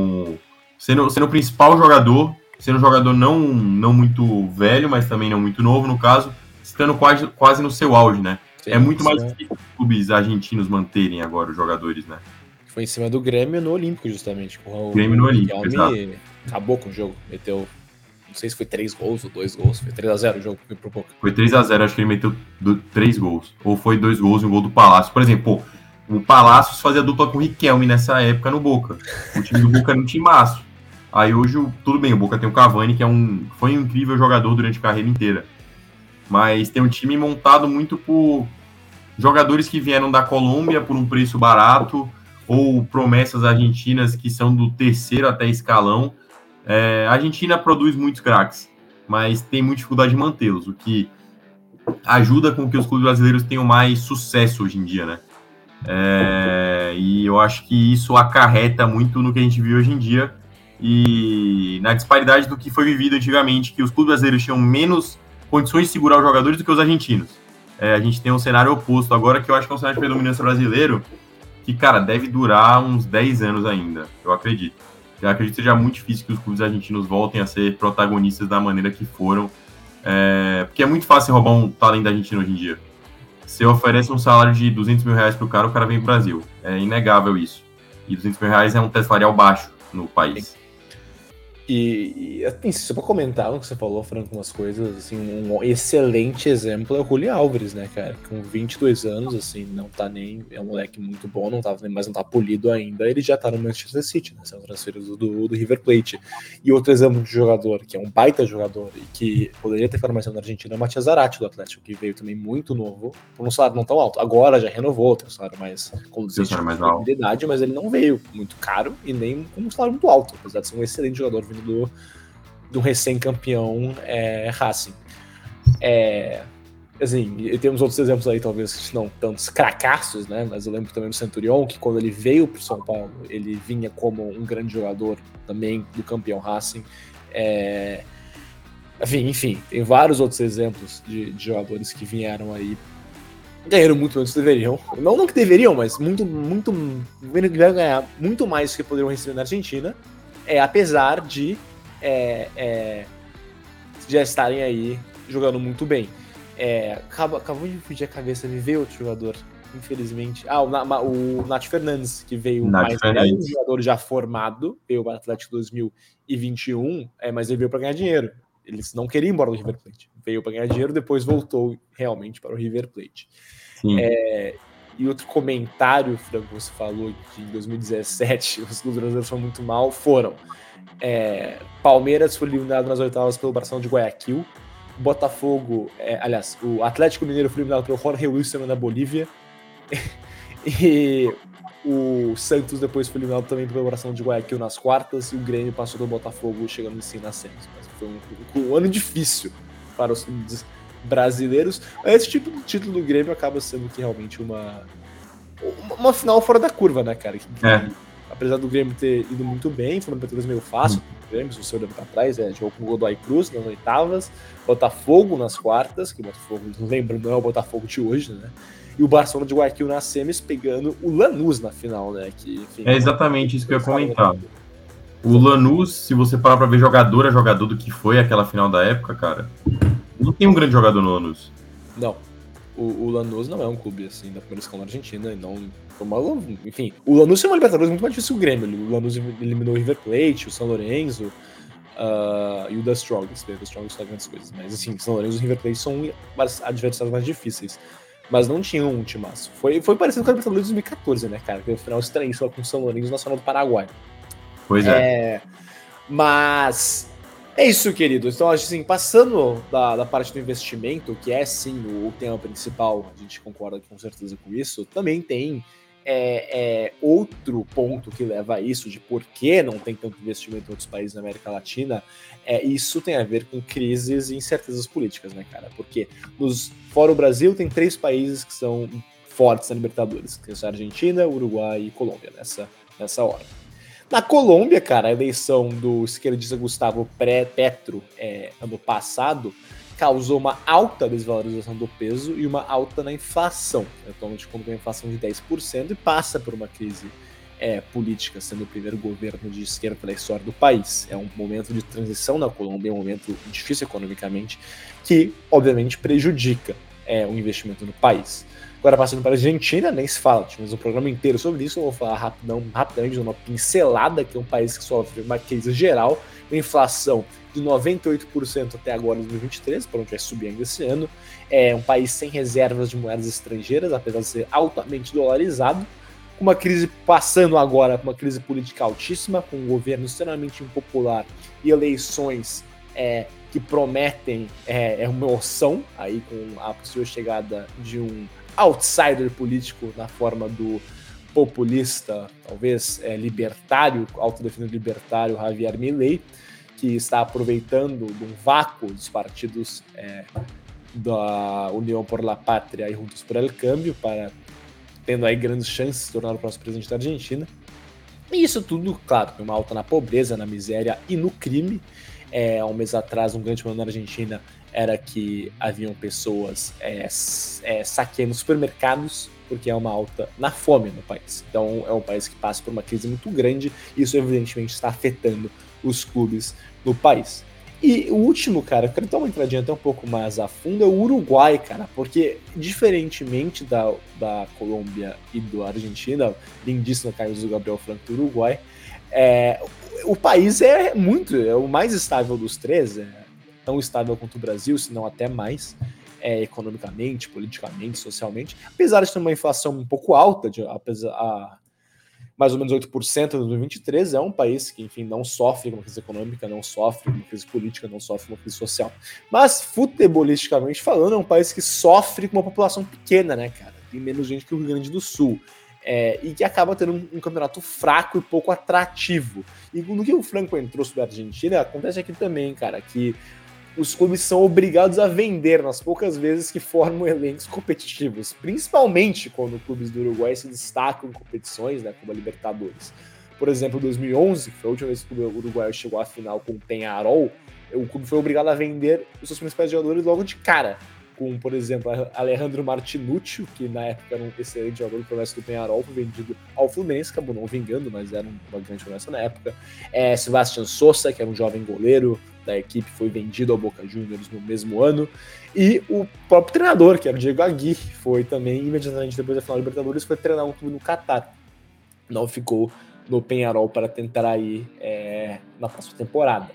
sendo, sendo o principal jogador sendo um jogador não, não muito velho, mas também não muito novo, no caso, estando quase, quase no seu auge, né? Sim, é muito mais difícil os clubes argentinos manterem agora os jogadores, né? Foi em cima do Grêmio no Olímpico, justamente. com O Grêmio no Olímpico, Riquelme acabou com o jogo. Meteu, não sei se foi três gols ou dois gols. Foi 3x0 o jogo foi pro Boca. Foi 3 a 0 acho que ele meteu três gols. Ou foi dois gols e um gol do Palácio. Por exemplo, pô, o Palácios fazia dupla com o Riquelme nessa época no Boca. O time do Boca era um timaço. Aí hoje, tudo bem, o Boca tem o Cavani, que é um, foi um incrível jogador durante a carreira inteira. Mas tem um time montado muito por jogadores que vieram da Colômbia por um preço barato, ou promessas argentinas que são do terceiro até escalão. É, a Argentina produz muitos craques, mas tem muita dificuldade de mantê-los, o que ajuda com que os clubes brasileiros tenham mais sucesso hoje em dia, né? É, e eu acho que isso acarreta muito no que a gente vive hoje em dia e na disparidade do que foi vivido antigamente, que os clubes brasileiros tinham menos condições de segurar os jogadores do que os argentinos. É, a gente tem um cenário oposto agora, que eu acho que é um cenário de predominância brasileiro, que, cara, deve durar uns 10 anos ainda, eu acredito. Eu acredito que seja muito difícil que os clubes argentinos voltem a ser protagonistas da maneira que foram, é, porque é muito fácil roubar um talento argentino hoje em dia. Você oferece um salário de 200 mil reais pro cara, o cara vem pro Brasil. É inegável isso. E 200 mil reais é um teto salarial baixo no país. E, e assim, só pra comentar no que você falou, Franco, umas coisas, assim, um excelente exemplo é o Julio Alves, né, cara? Com 22 anos, assim, não tá nem. É um moleque muito bom, não tá, mas não tá polido ainda. Ele já tá no Manchester City, né? São transferidos do, do River Plate. E outro exemplo de jogador, que é um baita jogador e que poderia ter formação na Argentina, é o Matias Zarate do Atlético, que veio também muito novo, por um salário não tão alto. Agora já renovou, tem um salário mais conduzente, salário mais idade, mas ele não veio muito caro e nem com um salário muito alto, apesar de ser um excelente jogador vindo do, do recém-campeão é, Racing. É, assim, temos outros exemplos aí, talvez não tantos cracassos, né? Mas eu lembro também do Centurion, que quando ele veio para São Paulo, ele vinha como um grande jogador também do campeão Racing. É, enfim, enfim, tem vários outros exemplos de, de jogadores que vieram aí ganharam muito menos que deveriam. Não, não que deveriam, mas muito, muito. Ganhar muito mais do que poderiam receber na Argentina. É, apesar de é, é, já estarem aí jogando muito bem. É, acabou, acabou de fugir a cabeça, me veio outro jogador, infelizmente. Ah, o, Na- o Nath Fernandes, que veio Nath mais Fernandes. um jogador já formado, veio para o Atlético 2021, é, mas ele veio para ganhar dinheiro. Eles não queriam ir embora do River Plate. Veio para ganhar dinheiro, depois voltou realmente para o River Plate. E outro comentário, Franco, você falou que em 2017 os clubes brasileiros foram muito mal, foram. É, Palmeiras foi eliminado nas oitavas pelo Barcelona de Guayaquil. Botafogo, é, aliás, o Atlético Mineiro foi eliminado pelo Jorge Wilson da Bolívia. e o Santos depois foi eliminado também pelo Barcelona de Guayaquil nas quartas. E o Grêmio passou pelo Botafogo chegando em si nas semis. Mas foi um, um ano difícil para os brasileiros. Esse tipo de título do Grêmio acaba sendo que realmente uma, uma, final fora da curva, né, cara? Que- É. Apesar do Grêmio ter ido muito bem, foi uma Libertadores meio fácil pro Grêmio, se você olhar pra trás, é, jogou com o Godoy Cruz nas oitavas, Botafogo nas quartas, que o Botafogo, lembra, não é o Botafogo de hoje, né? E o Barcelona de Guayaquil nas semis, pegando o Lanús na final, né? Que, enfim, É exatamente isso que eu ia comentar. O Lanús, se você parar pra ver jogador a jogador do que foi aquela final da época, cara, não tem um grande jogador no Lanús. Não. O, o Lanús não é um clube assim da primeira escala na Argentina, e não. enfim, o Lanús foi uma Libertadores muito mais difícil que o Grêmio. O Lanús eliminou o River Plate, o São Lourenço ah, e o The Strongest. O The Strongest faz grandes coisas. Mas assim, o São Lourenço e o River Plate são adversários mais difíceis. Mas não tinham um timaço. Foi, foi parecido com a Libertadores de 2014, né, cara? Que o final estranho só com o São Lourenço e o Nacional do Paraguai. Pois é. É, mas é isso, querido. Então, assim, passando da, da parte do investimento, que é sim o, tema principal, a gente concorda com certeza com isso, também tem é, é, outro ponto que leva a isso, de por que não tem tanto investimento em outros países da América Latina, é, isso tem a ver com crises e incertezas políticas, né, cara? Porque nos, fora o Brasil, tem três países que são fortes na Libertadores, que são a Argentina, Uruguai e Colômbia, nessa, nessa hora. Na Colômbia, cara, a eleição do esquerdista Gustavo Petro é, ano passado causou uma alta desvalorização do peso e uma alta na inflação. Atualmente, como tem uma inflação de 10% e passa por uma crise é, política, sendo o primeiro governo de esquerda da história do país. É um momento de transição na Colômbia, é um momento difícil economicamente, que obviamente prejudica é, o investimento no país. Agora passando para a Argentina, nem se fala, tivemos um programa inteiro sobre isso, eu vou falar rapidão, rapidamente, uma pincelada, que é um país que sofre uma crise geral, uma inflação de 98% até agora em 2023, por onde vai subir ainda esse ano, é um país sem reservas de moedas estrangeiras, apesar de ser altamente dolarizado, uma crise passando agora uma crise política altíssima, com um governo extremamente impopular e eleições é, que prometem é, é uma emoção, aí com a possível chegada de um outsider político na forma do populista, talvez é, libertário, autodefinido libertário Javier Milei, que está aproveitando de um vácuo dos partidos é, da União por la Pátria e Juntos por el Câmbio para tendo aí grandes chances de se tornar o próximo presidente da Argentina. E isso tudo, claro, com uma alta na pobreza, na miséria e no crime. É, um mês atrás, um grande problema na Argentina era que haviam pessoas é, é, saqueando supermercados porque é uma alta na fome no país. Então é um país que passa por uma crise muito grande e isso evidentemente está afetando os clubes no país. E o último, cara, eu quero dar uma entradinha até um pouco mais a fundo, é o Uruguai, cara, porque diferentemente da, da Colômbia e da Argentina, lindíssima Carlos do Gabriel Franco do Uruguai, é, o país é muito, é o mais estável dos três, é tão estável quanto o Brasil, se não até mais, é, economicamente, politicamente, socialmente, apesar de ter uma inflação um pouco alta, de, apesar, a, mais ou menos 8% em 2023, é um país que, enfim, não sofre uma crise econômica, não sofre uma crise política, não sofre uma crise social. Mas, futebolisticamente falando, é um país que sofre com uma população pequena, né, cara? Tem menos gente que o Rio Grande do Sul. É, e que acaba tendo um, um, campeonato fraco e pouco atrativo. E no que o Franco entrou sobre a Argentina, acontece aqui também, cara, que os clubes são obrigados a vender nas poucas vezes que formam elencos competitivos, principalmente quando clubes do Uruguai se destacam em competições, né, como a Libertadores. Por exemplo, em 2011, que foi a última vez que o Uruguai chegou à final com o Penharol, o clube foi obrigado a vender os seus principais jogadores logo de cara, com, por exemplo, Alejandro Martinucci, que na época era um excelente jogador promessa do Penharol, foi vendido ao Fluminense, acabou não vingando, mas era uma grande promessa na época. É, Sebastian Sosa, que era um jovem goleiro, da equipe foi vendido ao Boca Juniors no mesmo ano. E o próprio treinador, que era o Diego Agui, foi também, imediatamente depois da final da Libertadores, foi treinar um clube no Catar. Não ficou no Penharol para tentar ir é, na próxima temporada.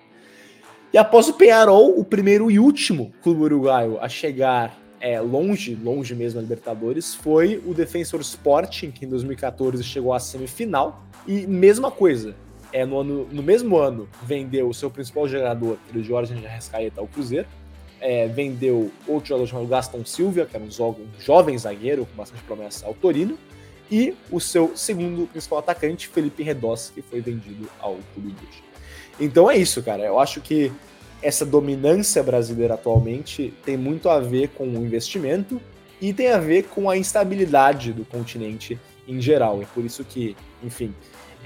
E após o Penharol, o primeiro e último clube uruguaio a chegar é, longe, longe mesmo a Libertadores, foi o Defensor Sporting, que em 2014 chegou à semifinal. E mesma coisa, é, no, ano, no mesmo ano, vendeu o seu principal jogador, o Jorge Arrascaeta, ao Cruzeiro. É, vendeu outro jogador chamado Gaston Silva, que era um, um jovem zagueiro com bastante promessa ao Torino. E o seu segundo principal atacante, Felipe Redós, que foi vendido ao Clube. Então é isso, cara. Eu acho que essa dominância brasileira atualmente tem muito a ver com o investimento e tem a ver com a instabilidade do continente em geral. É por isso que, enfim,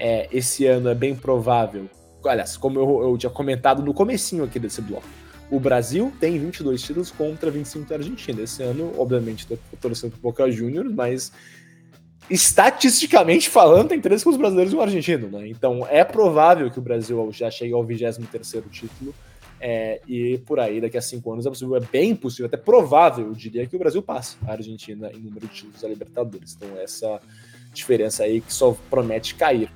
é, esse ano é bem provável. Aliás, como eu, eu tinha comentado no comecinho aqui desse bloco, o Brasil tem 22 títulos contra 25 da Argentina. Esse ano, obviamente, estou torcendo pro Boca Juniors, mas estatisticamente falando, tem três com os brasileiros e um argentino, né? Então é provável que o Brasil já chegue ao 23 título. É, e por aí, daqui a cinco anos, é possível, é bem possível, até provável, eu diria, que o Brasil passe a Argentina em número de títulos da Libertadores. Então, essa diferença aí que só promete cair.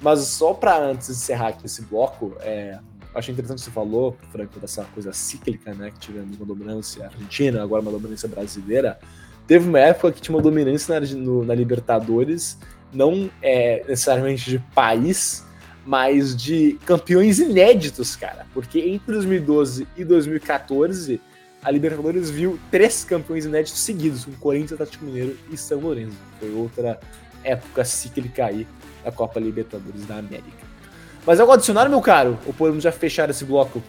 Mas só para antes de encerrar aqui esse bloco, é, achei interessante que você falou, Franco, dessa coisa cíclica, né? Que tivemos uma dominância argentina, agora uma dominância brasileira. Teve uma época que tinha uma dominância na, no, na Libertadores, não é, necessariamente de país, mas de campeões inéditos, cara. Porque entre 2012 e 2014, a Libertadores viu três campeões inéditos seguidos, com Corinthians, Atlético Mineiro e São Lourenço. Foi outra época cíclica aí da Copa Libertadores da América. Mas algo adicionar, meu caro? Ou podemos já fechar esse bloco?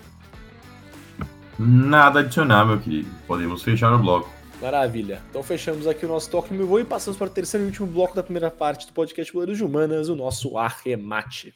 Nada adicionar, meu querido. Podemos fechar o bloco. Maravilha. Então fechamos aqui o nosso toque no voo e passamos para o terceiro e último bloco da primeira parte do podcast Goleiros de Humanas, o nosso arremate.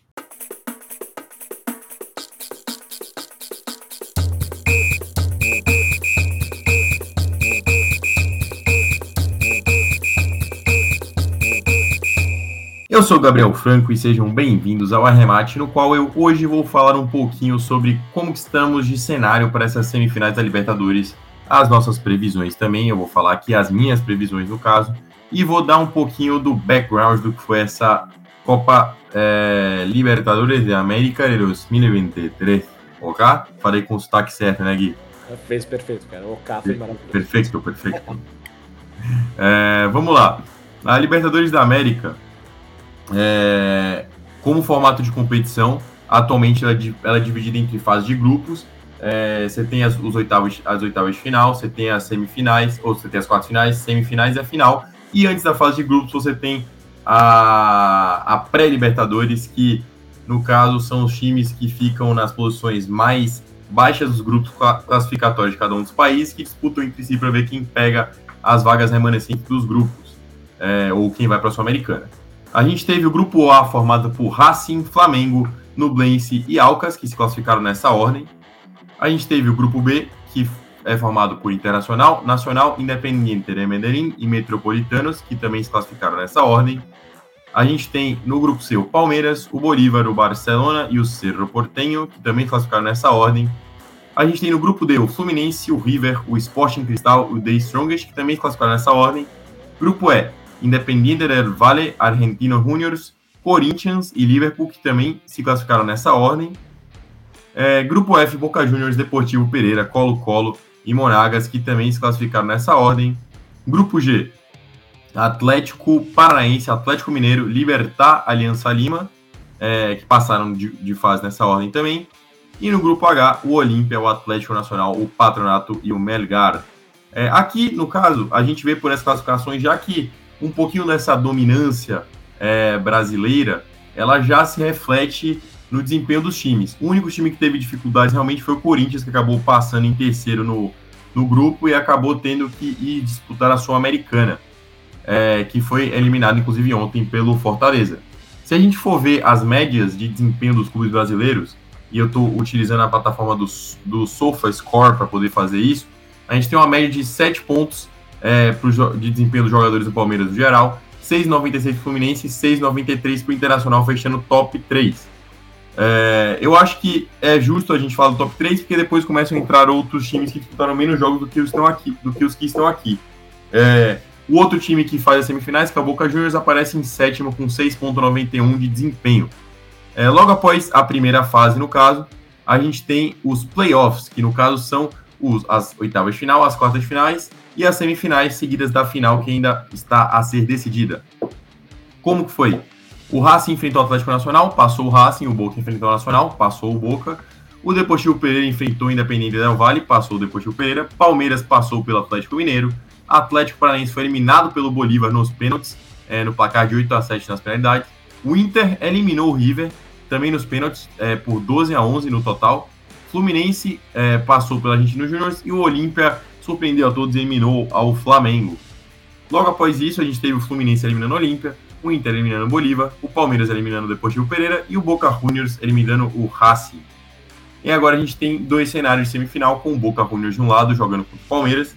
Eu sou Gabriel Franco e sejam bem-vindos ao Arremate, no qual eu hoje vou falar um pouquinho sobre como estamos de cenário para essas semifinais da Libertadores, as nossas previsões também, eu vou falar aqui as minhas previsões no caso, e vou dar um pouquinho do background do que foi essa Copa é, Libertadores de América de 2023, ok? Falei com o sotaque certo, né, Gui? Fez perfeito, cara. O K foi maravilhoso. Perfeito, perfeito. é, vamos lá. A Libertadores da América, é, como formato de competição, atualmente ela, é ela é dividida entre fases de grupos. É, você tem as, os oitavos, as oitavas de final, você tem as semifinais, ou você tem as quartas finais, semifinais e a final. E antes da fase de grupos, você tem a, a pré-Libertadores, que no caso são os times que ficam nas posições mais baixas dos grupos classificatórios de cada um dos países, que disputam entre si para ver quem pega as vagas remanescentes dos grupos, é, ou quem vai para a Sul-Americana. A gente teve o grupo A formado por Racing, Flamengo, Nublense e Alcas, que se classificaram nessa ordem. A gente teve o grupo B, que é formado por Internacional, Nacional, Independiente de Medellín e Metropolitanos, que também se classificaram nessa ordem. A gente tem no grupo C o Palmeiras, o Bolívar, o Barcelona e o Cerro Portenho, que também se classificaram nessa ordem. A gente tem no grupo D o Fluminense, o River, o Sporting Cristal, o The Strongest, que também se classificaram nessa ordem. Grupo E, Independiente del Valle, Argentino Juniors, Corinthians e Liverpool, que também se classificaram nessa ordem. É, grupo F, Boca Juniors, Deportivo Pereira, Colo-Colo e Monagas, que também se classificaram nessa ordem. Grupo G, Atlético Paranaense, Atlético Mineiro, Libertar, Aliança Lima, é, que passaram de, de fase nessa ordem também. E no grupo H, o Olímpia, o Atlético Nacional, o Patronato e o Melgar. É, aqui, no caso, a gente vê por essas classificações já que um pouquinho dessa dominância é, brasileira, ela já se reflete no desempenho dos times. O único time que teve dificuldades realmente foi o Corinthians, que acabou passando em terceiro no, no grupo e acabou tendo que ir disputar a Sul-Americana, é, que foi eliminado, inclusive, ontem pelo Fortaleza. Se a gente for ver as médias de desempenho dos clubes brasileiros, e eu estou utilizando a plataforma do, do SofaScore para poder fazer isso, a gente tem uma média de 7 pontos é, pro, de desempenho dos jogadores do Palmeiras no geral, 6,96 para o Fluminense e 6,93 para o Internacional, fechando top 3. É, eu acho que é justo a gente falar do top 3, porque depois começam a entrar outros times que disputaram menos jogos do que os, estão aqui, do que, os que estão aqui. É, o outro time que faz as semifinais, que é a Boca Juniors, aparece em sétimo com 6,91 de desempenho. É, logo após a primeira fase, no caso, a gente tem os playoffs, que no caso são os, as oitavas de final, as quartas de finais e as semifinais seguidas da final que ainda está a ser decidida. Como que foi? O Racing enfrentou o Atlético Nacional, passou o Racing, o Boca enfrentou o Nacional, passou o Boca. O Deportivo Pereira enfrentou o Independente Del Vale, passou o Deportivo Pereira. Palmeiras passou pelo Atlético Mineiro. Atlético Paranaense foi eliminado pelo Bolívar nos pênaltis, é, no placar de 8 a 7 nas penalidades. O Inter eliminou o River, também nos pênaltis, é, por 12 a 11 no total. Fluminense é, passou pela Argentina Júnior e o Olímpia surpreendeu a todos e eliminou ao Flamengo. Logo após isso, a gente teve o Fluminense eliminando o Olímpia, o Inter eliminando o Bolívar, o Palmeiras eliminando o Deportivo Pereira e o Boca Juniors eliminando o Racing. E agora a gente tem dois cenários de semifinal, com o Boca Juniors de um lado jogando contra o Palmeiras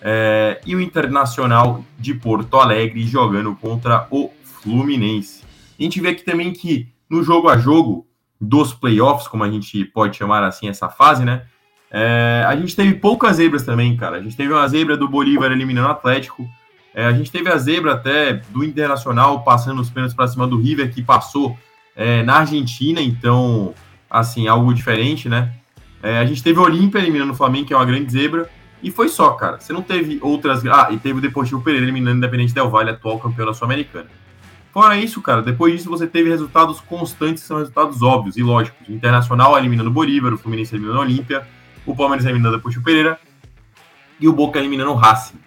é, e o Internacional de Porto Alegre jogando contra o Fluminense. A gente vê aqui também que no jogo a jogo, dos playoffs, como a gente pode chamar assim essa fase, né? É, a gente teve poucas zebras também, cara. A gente teve uma zebra do Bolívar eliminando o Atlético. É, a gente teve a zebra até do Internacional passando os pênaltis para cima do River, que passou é, na Argentina, então, assim, algo diferente, né? É, a gente teve o Olímpia eliminando o Flamengo, que é uma grande zebra. E foi só, cara. Você não teve outras. Ah, e teve o Deportivo Pereira eliminando o Independente Del Valle, atual campeão da Sul-Americana. Fora isso, cara, depois disso você teve resultados constantes, são resultados óbvios e lógicos. O Internacional eliminando o Bolívar, o Fluminense eliminando o Olímpia, o Palmeiras eliminando o Puxo Pereira e o Boca eliminando o Racing.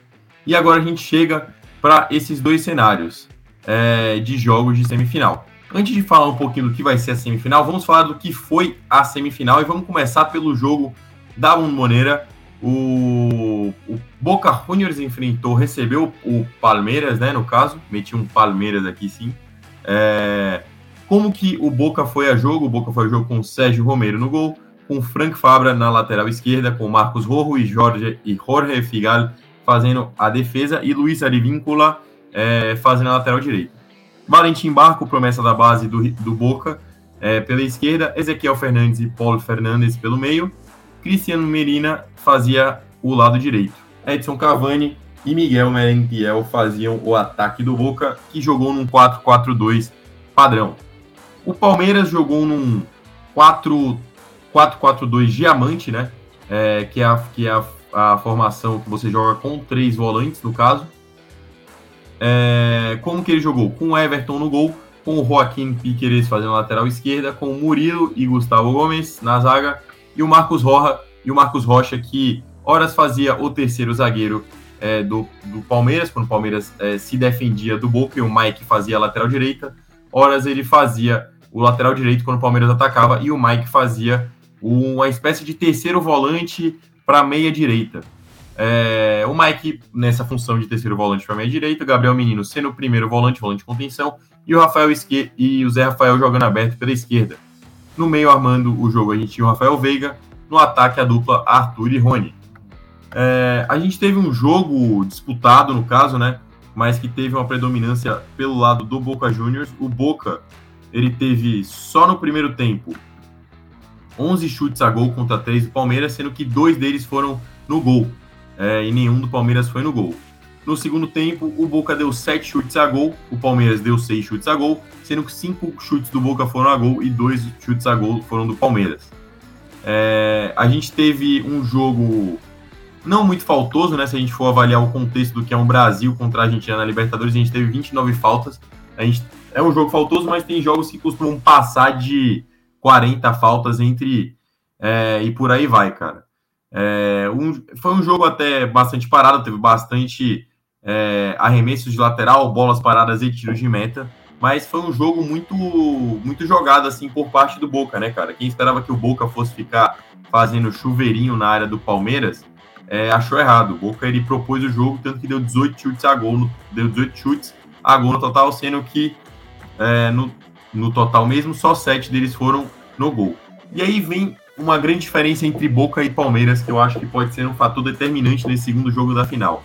E agora a gente chega para esses dois cenários é, de jogos de semifinal. Antes de falar um pouquinho do que vai ser a semifinal, vamos falar do que foi a semifinal e vamos começar pelo jogo da Bombonera o, o Boca Juniors enfrentou, recebeu o Palmeiras, né? No caso, meti um Palmeiras aqui sim. É, como que o Boca foi a jogo? O Boca foi a jogo com o Sérgio Romero no gol, com Frank Fabra na lateral esquerda, com Marcos Rojo e Jorge e Jorge Figal fazendo a defesa e Luiz Arivíncula é, fazendo a lateral direita. Valentim Barco, promessa da base do, do Boca, é, pela esquerda, Ezequiel Fernandes e Paulo Fernandes pelo meio, Cristiano Merina fazia o lado direito. Edson Cavani e Miguel Merentiel faziam o ataque do Boca, que jogou num 4-4-2 padrão. O Palmeiras jogou num 4-4-2 diamante, né? É, que é, a, que é a, a, formação que você joga com três volantes, no caso. É, como que ele jogou? Com o Everton no gol, com o Joaquim Piqueires fazendo lateral esquerda, com o Murilo e Gustavo Gomes na zaga, e o Marcos Rocha, e o Marcos Rocha que horas fazia o terceiro zagueiro é, do, do, Palmeiras, quando o Palmeiras é, se defendia do Boca e o Mike fazia a lateral direita, horas ele fazia o lateral direito quando o Palmeiras atacava e o Mike fazia uma espécie de terceiro volante para meia direita. É, o Mike nessa função de terceiro volante para meia direita, Gabriel Menino sendo o primeiro volante, volante de contenção, e o Rafael Esque e o Zé Rafael jogando aberto pela esquerda. No meio armando o jogo a gente tinha o Rafael Veiga, no ataque a dupla Arthur e Rony. É, a gente teve um jogo disputado, no caso, né? Mas que teve uma predominância pelo lado do Boca Juniors. O Boca, ele teve só no primeiro tempo 11 chutes a gol contra 3 do Palmeiras, sendo que dois deles foram no gol. É, e nenhum do Palmeiras foi no gol. No segundo tempo, o Boca deu 7 chutes a gol, o Palmeiras deu 6 chutes a gol, sendo que 5 chutes do Boca foram a gol e 2 chutes a gol foram do Palmeiras. É, a gente teve um jogo não muito faltoso, né? Se a gente for avaliar o contexto do que é um Brasil contra a Argentina na Libertadores, a gente teve 29 faltas. A gente, é um jogo faltoso, mas tem jogos que costumam passar de 40 faltas entre. É, e por aí vai, cara. É, um, foi um jogo até bastante parado, teve bastante é, arremessos de lateral, bolas paradas e tiros de meta. Mas foi um jogo muito muito jogado assim por parte do Boca, né, cara? Quem esperava que o Boca fosse ficar fazendo chuveirinho na área do Palmeiras, é, achou errado. O Boca ele propôs o jogo, tanto que deu 18 chutes a gol, no, deu 18 chutes a gol no total, sendo que é, no, no total mesmo, só 7 deles foram no gol. E aí vem uma grande diferença entre Boca e Palmeiras, que eu acho que pode ser um fator determinante nesse segundo jogo da final.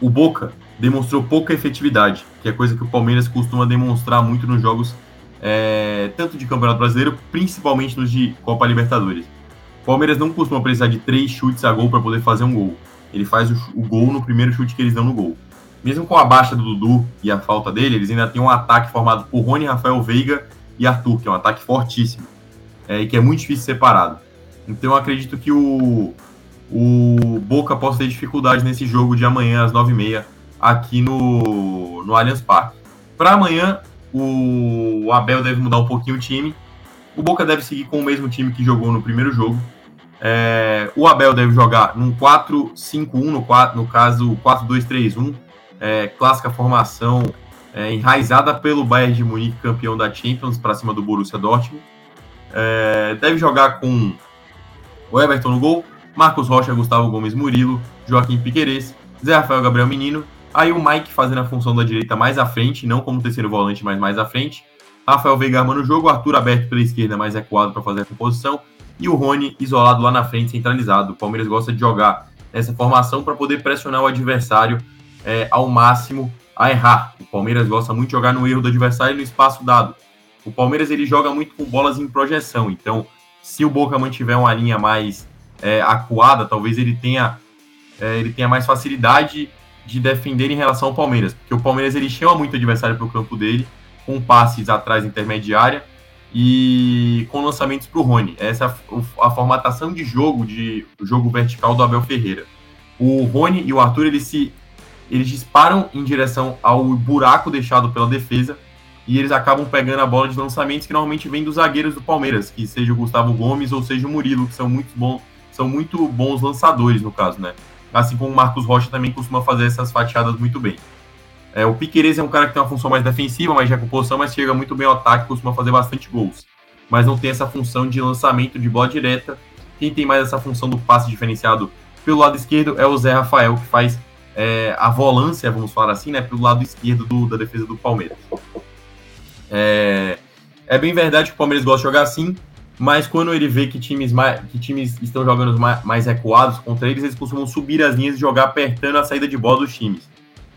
O Boca demonstrou pouca efetividade, que é coisa que o Palmeiras costuma demonstrar muito nos jogos, é, tanto de Campeonato Brasileiro, principalmente nos de Copa Libertadores. O Palmeiras não costuma precisar de três chutes a gol para poder fazer um gol. Ele faz o, o, gol no primeiro chute que eles dão no gol. Mesmo com a baixa do Dudu e a falta dele, eles ainda têm um ataque formado por Rony, Rafael Veiga e Arthur, que é um ataque fortíssimo é, e que é muito difícil separado. Então eu acredito que o, o Boca possa ter dificuldade nesse jogo de amanhã às 9h30 aqui no, no Allianz Parque. Para amanhã, o Abel deve mudar um pouquinho o time o Boca deve seguir com o mesmo time que jogou no primeiro jogo. É, o Abel deve jogar num 4-5-1, no, 4, no caso 4-2-3-1, é, clássica formação é, enraizada pelo Bayern de Munique, campeão da Champions, para cima do Borussia Dortmund. É, deve jogar com o Everton no gol, Marcos Rocha, Gustavo Gomes Murilo, Joaquim Piquerez, Zé Rafael Gabriel Menino, aí o Mike fazendo a função da direita mais à frente, não como terceiro volante, mas mais à frente, Rafael Veiga armando o jogo, Arthur aberto pela esquerda, mais recuado para fazer a composição, e o Rony isolado lá na frente, centralizado. O Palmeiras gosta de jogar nessa formação para poder pressionar o adversário é, ao máximo a errar. O Palmeiras gosta muito de jogar no erro do adversário no espaço dado. O Palmeiras ele joga muito com bolas em projeção, então se o Boca mantiver uma linha mais é, acuada, talvez ele tenha, é, ele tenha mais facilidade de defender em relação ao Palmeiras, porque o Palmeiras ele chama muito o adversário para o campo dele com passes atrás intermediária e com lançamentos para o Rony. Essa é a, a, formatação de jogo, de jogo vertical do Abel Ferreira. O Rony e o Arthur eles se eles disparam em direção ao buraco deixado pela defesa e eles acabam pegando a bola de lançamentos que normalmente vem dos zagueiros do Palmeiras, que seja o Gustavo Gomes ou seja o Murilo, que são muito bons, são muito bons lançadores no caso, né? Assim como o Marcos Rocha também costuma fazer essas fatiadas muito bem. É, o Piqueires é um cara que tem uma função mais defensiva, mais de recomposição, mas chega muito bem ao ataque, costuma fazer bastante gols. Mas não tem essa função de lançamento de bola direta. Quem tem mais essa função do passe diferenciado pelo lado esquerdo é o Zé Rafael, que faz é, a volância, vamos falar assim, né, pelo lado esquerdo do, da defesa do Palmeiras. É, é, bem verdade que o Palmeiras gosta de jogar assim, mas quando ele vê que times, que times estão jogando mais, mais recuados contra eles, eles costumam subir as linhas e jogar apertando a saída de bola dos times.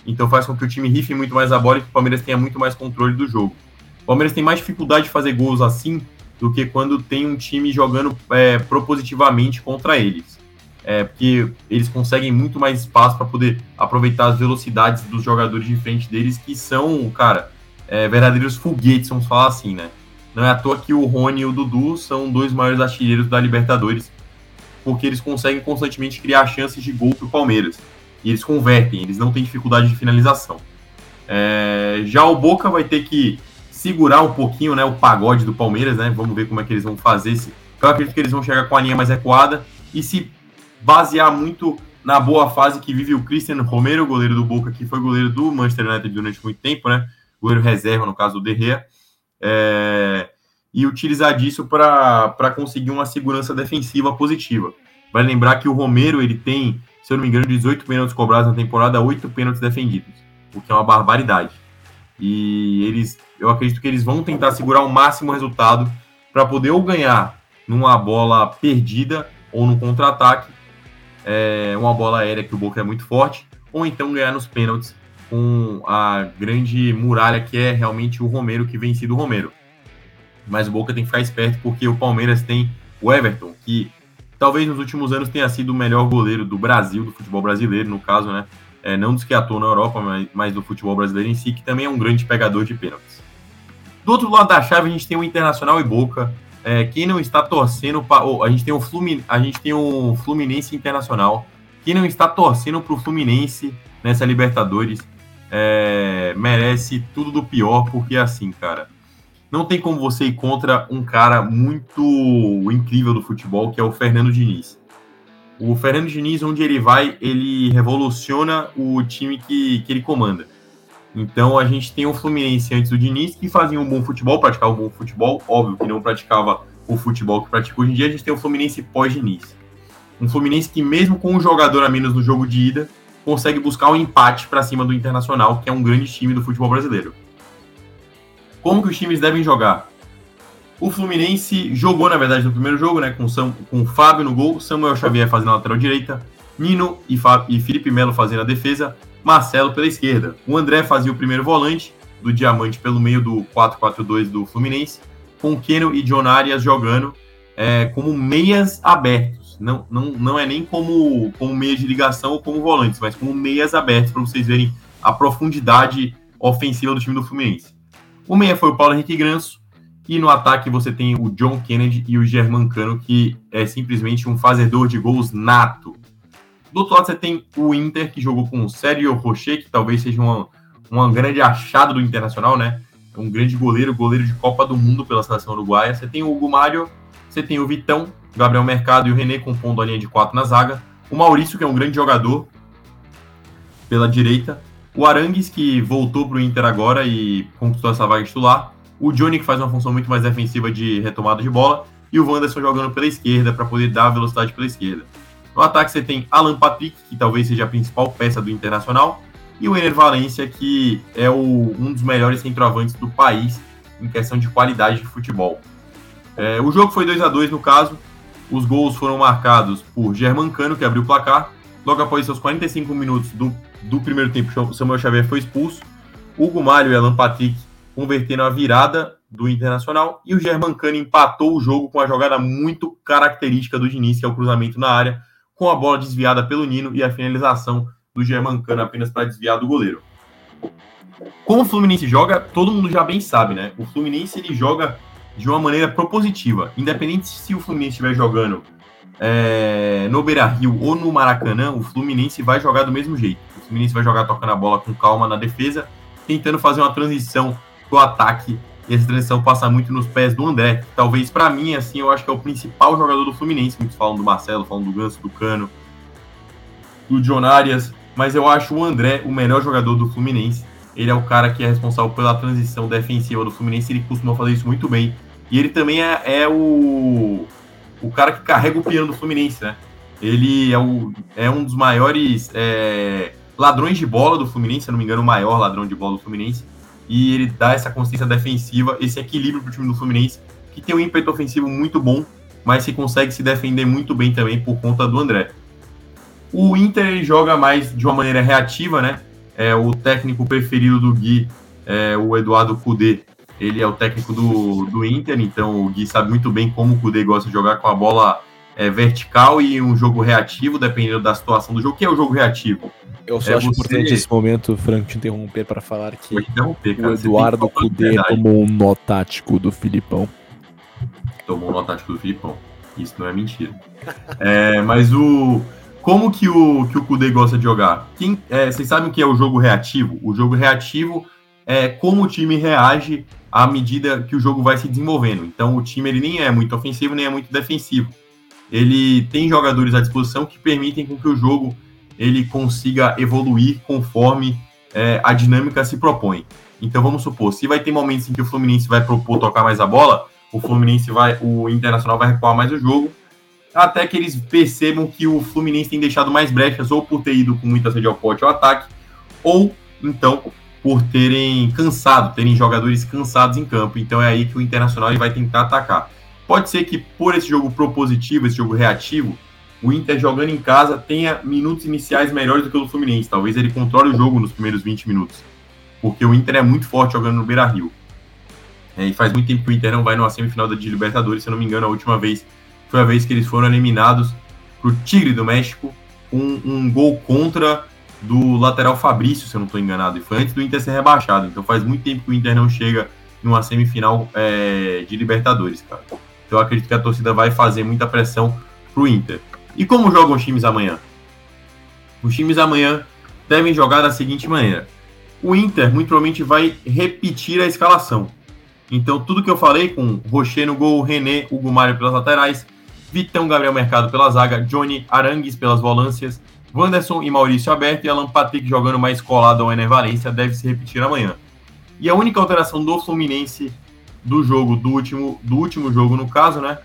Então faz com que o time rife muito mais a bola e que o Palmeiras tenha muito mais controle do jogo. O Palmeiras tem mais dificuldade de fazer gols assim do que quando tem um time jogando é, propositivamente contra eles. É, porque eles conseguem muito mais espaço para poder aproveitar as velocidades dos jogadores de frente deles, que são, cara, é, verdadeiros foguetes, vamos falar assim, né? Não é à toa que o Rony e o Dudu são dois maiores artilheiros da Libertadores, porque eles conseguem constantemente criar chances de gol para o Palmeiras. E eles convertem, eles não têm dificuldade de finalização. É, já o Boca vai ter que segurar um pouquinho né, o pagode do Palmeiras, né? Vamos ver como é que eles vão fazer. Eu acredito que eles vão chegar com a linha mais recuada e se basear muito na boa fase que vive o Cristiano Romero, goleiro do Boca, que foi goleiro do Manchester United durante muito tempo, né? Goleiro reserva, no caso do Derrea é, e utilizar disso para conseguir uma segurança defensiva positiva. Vai lembrar que o Romero ele tem, se eu não me engano, 18 pênaltis cobrados na temporada, 8 pênaltis defendidos, o que é uma barbaridade. E eles, eu acredito que eles vão tentar segurar o máximo resultado para poder ou ganhar numa bola perdida ou no contra-ataque, é, uma bola aérea que o Boca é muito forte, ou então ganhar nos pênaltis com a grande muralha que é realmente o Romero, que vem sido o Romero. Mas o Boca tem que ficar esperto porque o Palmeiras tem o Everton, que talvez nos últimos anos tenha sido o melhor goleiro do Brasil, do futebol brasileiro, no caso, né? É, não dos que atuam na Europa, mas, mas do futebol brasileiro em si, que também é um grande pegador de pênaltis. Do outro lado da chave, a gente tem o Internacional e Boca. É, quem não está torcendo para. Oh, a, gente tem o Flumin, a gente tem o Fluminense Internacional. Quem não está torcendo para o Fluminense nessa Libertadores é, merece tudo do pior, porque assim, cara, não tem como você ir contra um cara muito incrível do futebol, que é o Fernando Diniz. O Fernando Diniz, onde ele vai, ele revoluciona o time que, que ele comanda. Então a gente tem o Fluminense antes do Diniz, que fazia um bom futebol, praticava um bom futebol, óbvio que não praticava o futebol que pratica hoje em dia, a gente tem o Fluminense pós-Diniz. Um Fluminense que, mesmo com um jogador a menos no jogo de ida, consegue buscar um empate para cima do Internacional, que é um grande time do futebol brasileiro. Como que os times devem jogar? O Fluminense jogou, na verdade, no primeiro jogo, né, com, Sam, com o Fábio no gol, Samuel Xavier fazendo a lateral direita, Nino e, e Felipe Melo fazendo a defesa, Marcelo pela esquerda. O André fazia o primeiro volante, do Diamante pelo meio do 4-4-2 do Fluminense, com Keno e John Arias jogando é, como meias abertos não, não, não é nem como, como meia de ligação ou como volantes, mas como meias abertos, para vocês verem a profundidade ofensiva do time do Fluminense. O meia foi o Paulo Henrique Granço, e no ataque você tem o John Kennedy e o German Cano, que é simplesmente um fazedor de gols nato. Do outro lado você tem o Inter, que jogou com o Sérgio Rocher, que talvez seja uma, uma grande achada do Internacional, né? Um grande goleiro, goleiro de Copa do Mundo pela seleção uruguaia. Você tem o Hugo Mário, você tem o Vitão, Gabriel Mercado e o René compondo a linha de quatro na zaga. O Maurício, que é um grande jogador pela direita. O Arangues, que voltou para o Inter agora e conquistou essa vaga titular. O Johnny, que faz uma função muito mais defensiva de retomada de bola. E o Wanderson jogando pela esquerda para poder dar velocidade pela esquerda. No ataque você tem Alan Patrick, que talvez seja a principal peça do Internacional. E o Ener Valência, que é o, um dos melhores centroavantes do país em questão de qualidade de futebol. É, o jogo foi 2 a 2 no caso. Os gols foram marcados por Germancano, que abriu o placar. Logo após seus 45 minutos do, do primeiro tempo, Samuel Xavier foi expulso. Hugo Mário e Alan Patrick converteram a virada do Internacional. E o Germancano empatou o jogo com uma jogada muito característica do Diniz, que é o cruzamento na área, com a bola desviada pelo Nino e a finalização do Germancano apenas para desviar do goleiro. Como o Fluminense joga, todo mundo já bem sabe, né? O Fluminense ele joga de uma maneira propositiva. Independente se o Fluminense estiver jogando é, no Beira Rio ou no Maracanã, o Fluminense vai jogar do mesmo jeito. O Fluminense vai jogar tocando a bola com calma na defesa, tentando fazer uma transição pro ataque. E essa transição passa muito nos pés do André. Talvez para mim, assim, eu acho que é o principal jogador do Fluminense. Muitos falam do Marcelo, falam do Ganso, do Cano, do John Arias. Mas eu acho o André o melhor jogador do Fluminense. Ele é o cara que é responsável pela transição defensiva do Fluminense. Ele costuma fazer isso muito bem. E ele também é, é o, o cara que carrega o piano do Fluminense, né? Ele é, o, é um dos maiores é, ladrões de bola do Fluminense, se não me engano, o maior ladrão de bola do Fluminense. E ele dá essa consistência defensiva, esse equilíbrio para o time do Fluminense, que tem um ímpeto ofensivo muito bom, mas que consegue se defender muito bem também por conta do André. O Inter joga mais de uma maneira reativa, né? é, o técnico preferido do Gui, é, o Eduardo Cudê, ele é o técnico do, do Inter, então o Gui sabe muito bem como o Cudê gosta de jogar com a bola é, vertical e um jogo reativo, dependendo da situação do jogo. O que é o jogo reativo? Eu só É acho você- importante esse momento, Franco, te interromper para falar que cara. o Eduardo Cudê tomou um nó tático do Filipão. tomou no tático do Filipão. Isso não é mentira. É, mas o. Como que o, que o Kudê gosta de jogar? Quem, é, vocês sabem o que é o jogo reativo? O jogo reativo é como o time reage à medida que o jogo vai se desenvolvendo. Então o time ele nem é muito ofensivo, nem é muito defensivo. Ele tem jogadores à disposição que permitem com que o jogo ele consiga evoluir conforme é, a dinâmica se propõe. Então vamos supor, se vai ter momentos em que o Fluminense vai propor tocar mais a bola, o Fluminense vai, o Internacional vai recuar mais o jogo, até que eles percebam que o Fluminense tem deixado mais brechas, ou por ter ido com muita sede ao pote ao ataque, ou então por terem cansado, terem jogadores cansados em campo. Então é aí que o Internacional ele vai tentar atacar. Pode ser que por esse jogo propositivo, esse jogo reativo, o Inter jogando em casa tenha minutos iniciais melhores do que o do Fluminense. Talvez ele controle o jogo nos primeiros 20 minutos. Porque o Inter é muito forte jogando no Beira Rio. É, e faz muito tempo que o Inter não vai numa semifinal da Libertadores, se eu não me engano, a última vez foi a vez que eles foram eliminados pro Tigre do México com um gol contra do lateral Fabrício, se eu não estou enganado, e foi antes do Inter ser rebaixado. Então faz muito tempo que o Inter não chega numa semifinal é, de Libertadores, cara. Então eu acredito que a torcida vai fazer muita pressão pro Inter. E como jogam os times amanhã? Os times amanhã devem jogar da seguinte maneira: o Inter muito provavelmente vai repetir a escalação. Então, tudo que eu falei com Rocher no gol, René, Hugo Mário pelas laterais, Vitão Gabriel Mercado pela zaga, Johnny Arangues pelas volâncias, Wanderson e Maurício aberto e Alan Patrick jogando mais colado ao Ener Valência deve se repetir amanhã. E a única alteração do Fluminense do jogo, do último, do último jogo no caso, né?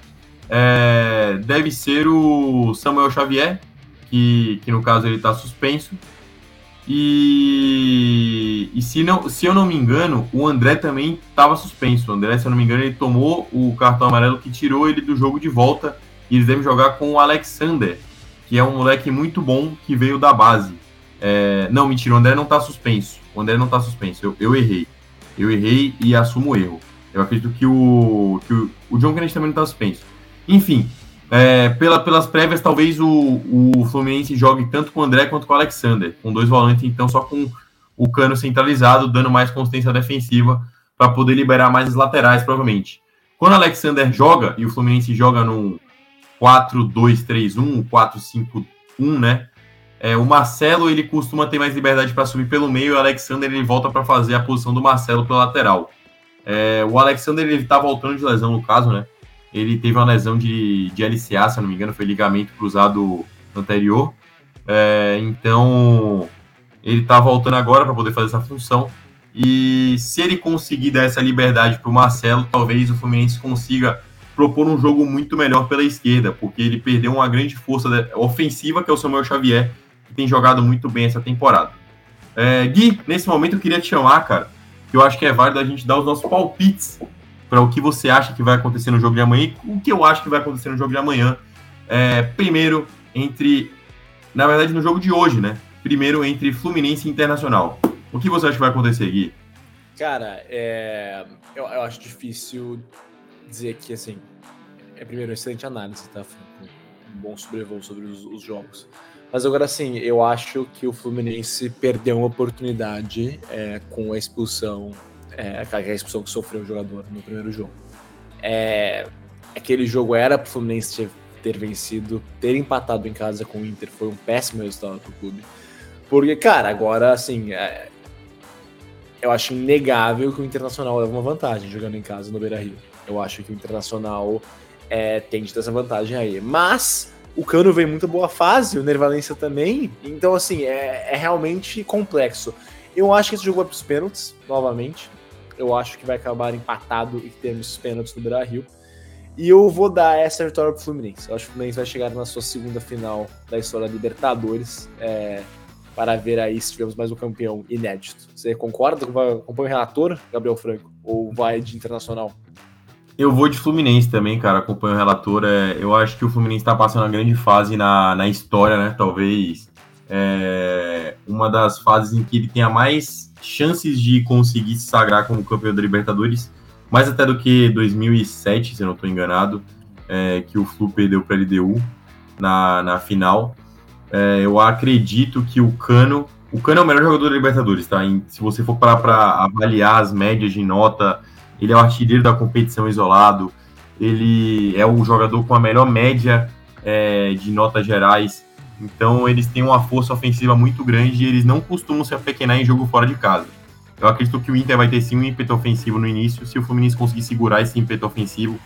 é, deve ser o Samuel Xavier, que, que no caso ele está suspenso. E, e se, não, se eu não me engano, o André também estava suspenso. O André, se eu não me engano, ele tomou o cartão amarelo que tirou ele do jogo de volta. E eles devem jogar com o Alexander, que é um moleque muito bom que veio da base. É, não, mentira, o André não está suspenso. O André não está suspenso. Eu, eu errei. Eu errei e assumo o erro. Eu acredito que o, que o, o John Kennedy também não está suspenso. Enfim, é, pela, pelas prévias, talvez o, o Fluminense jogue tanto com o André quanto com o Alexander, com dois volantes, então só com o cano centralizado, dando mais consistência defensiva para poder liberar mais as laterais, provavelmente. Quando o Alexander joga, e o Fluminense joga num 4-2-3-1, 4-5-1, né? É, o Marcelo ele costuma ter mais liberdade para subir pelo meio, e o Alexander ele volta para fazer a posição do Marcelo pela lateral. É, o Alexander ele tá voltando de lesão no caso, né? Ele teve uma lesão de, de LCA, se não me engano, foi ligamento cruzado anterior. É, então, ele tá voltando agora para poder fazer essa função. E se ele conseguir dar essa liberdade para o Marcelo, talvez o Fluminense consiga propor um jogo muito melhor pela esquerda, porque ele perdeu uma grande força ofensiva, que é o Samuel Xavier, que tem jogado muito bem essa temporada. É, Gui, nesse momento eu queria te chamar, cara, que eu acho que é válido a gente dar os nossos palpites para o que você acha que vai acontecer no jogo de amanhã e o que eu acho que vai acontecer no jogo de amanhã. É, primeiro, entre. Na verdade, no jogo de hoje, né? Primeiro, entre Fluminense e Internacional. O que você acha que vai acontecer, Gui? Cara, é, eu, eu acho difícil dizer que, assim, é primeiro, excelente análise, tá? Um bom sobrevoo sobre os, os jogos. Mas agora, assim, eu acho que o Fluminense perdeu uma oportunidade é, com a expulsão, é, a expulsão que sofreu o jogador no primeiro jogo. É, aquele jogo era pro Fluminense ter, ter vencido, ter empatado em casa com o Inter foi um péssimo resultado pro clube. Porque, cara, agora, assim, é, eu acho inegável que o Internacional leva uma vantagem jogando em casa no Beira Rio. Eu acho que o Internacional é, tem de ter essa vantagem aí. Mas o Cano vem em muito boa fase, o Nervalência também. Então, assim, é, é, realmente complexo. Eu acho que esse jogo vai para os pênaltis, novamente. Eu acho que vai acabar empatado e termos pênaltis no Beira Rio. E eu vou dar essa vitória pro Fluminense. Eu acho que o Fluminense vai chegar na sua segunda final da história da Libertadores. É, para ver aí se tivemos mais um campeão inédito. Você concorda? Acompanha o relator, Gabriel Franco? Ou vai de internacional? Eu vou de Fluminense também, cara. Acompanho o relator. É, eu acho que o Fluminense está passando uma grande fase na, na história, né? Talvez é, uma das fases em que ele tenha mais chances de conseguir se sagrar como campeão da Libertadores, mais até do que 2007, se eu não estou enganado, é, que o Flu perdeu para a LDU na, na final. É, eu acredito que o Cano, o Cano é o melhor jogador da Libertadores, tá? Em, se você for parar para avaliar as médias de nota, ele é o artilheiro da competição isolado, ele é o jogador com a melhor média é, de notas gerais então eles têm uma força ofensiva muito grande e eles não costumam se apequenar em jogo fora de casa. Eu acredito que o Inter vai ter sim um ímpeto ofensivo no início. Se o Fluminense conseguir segurar esse ímpeto ofensivo,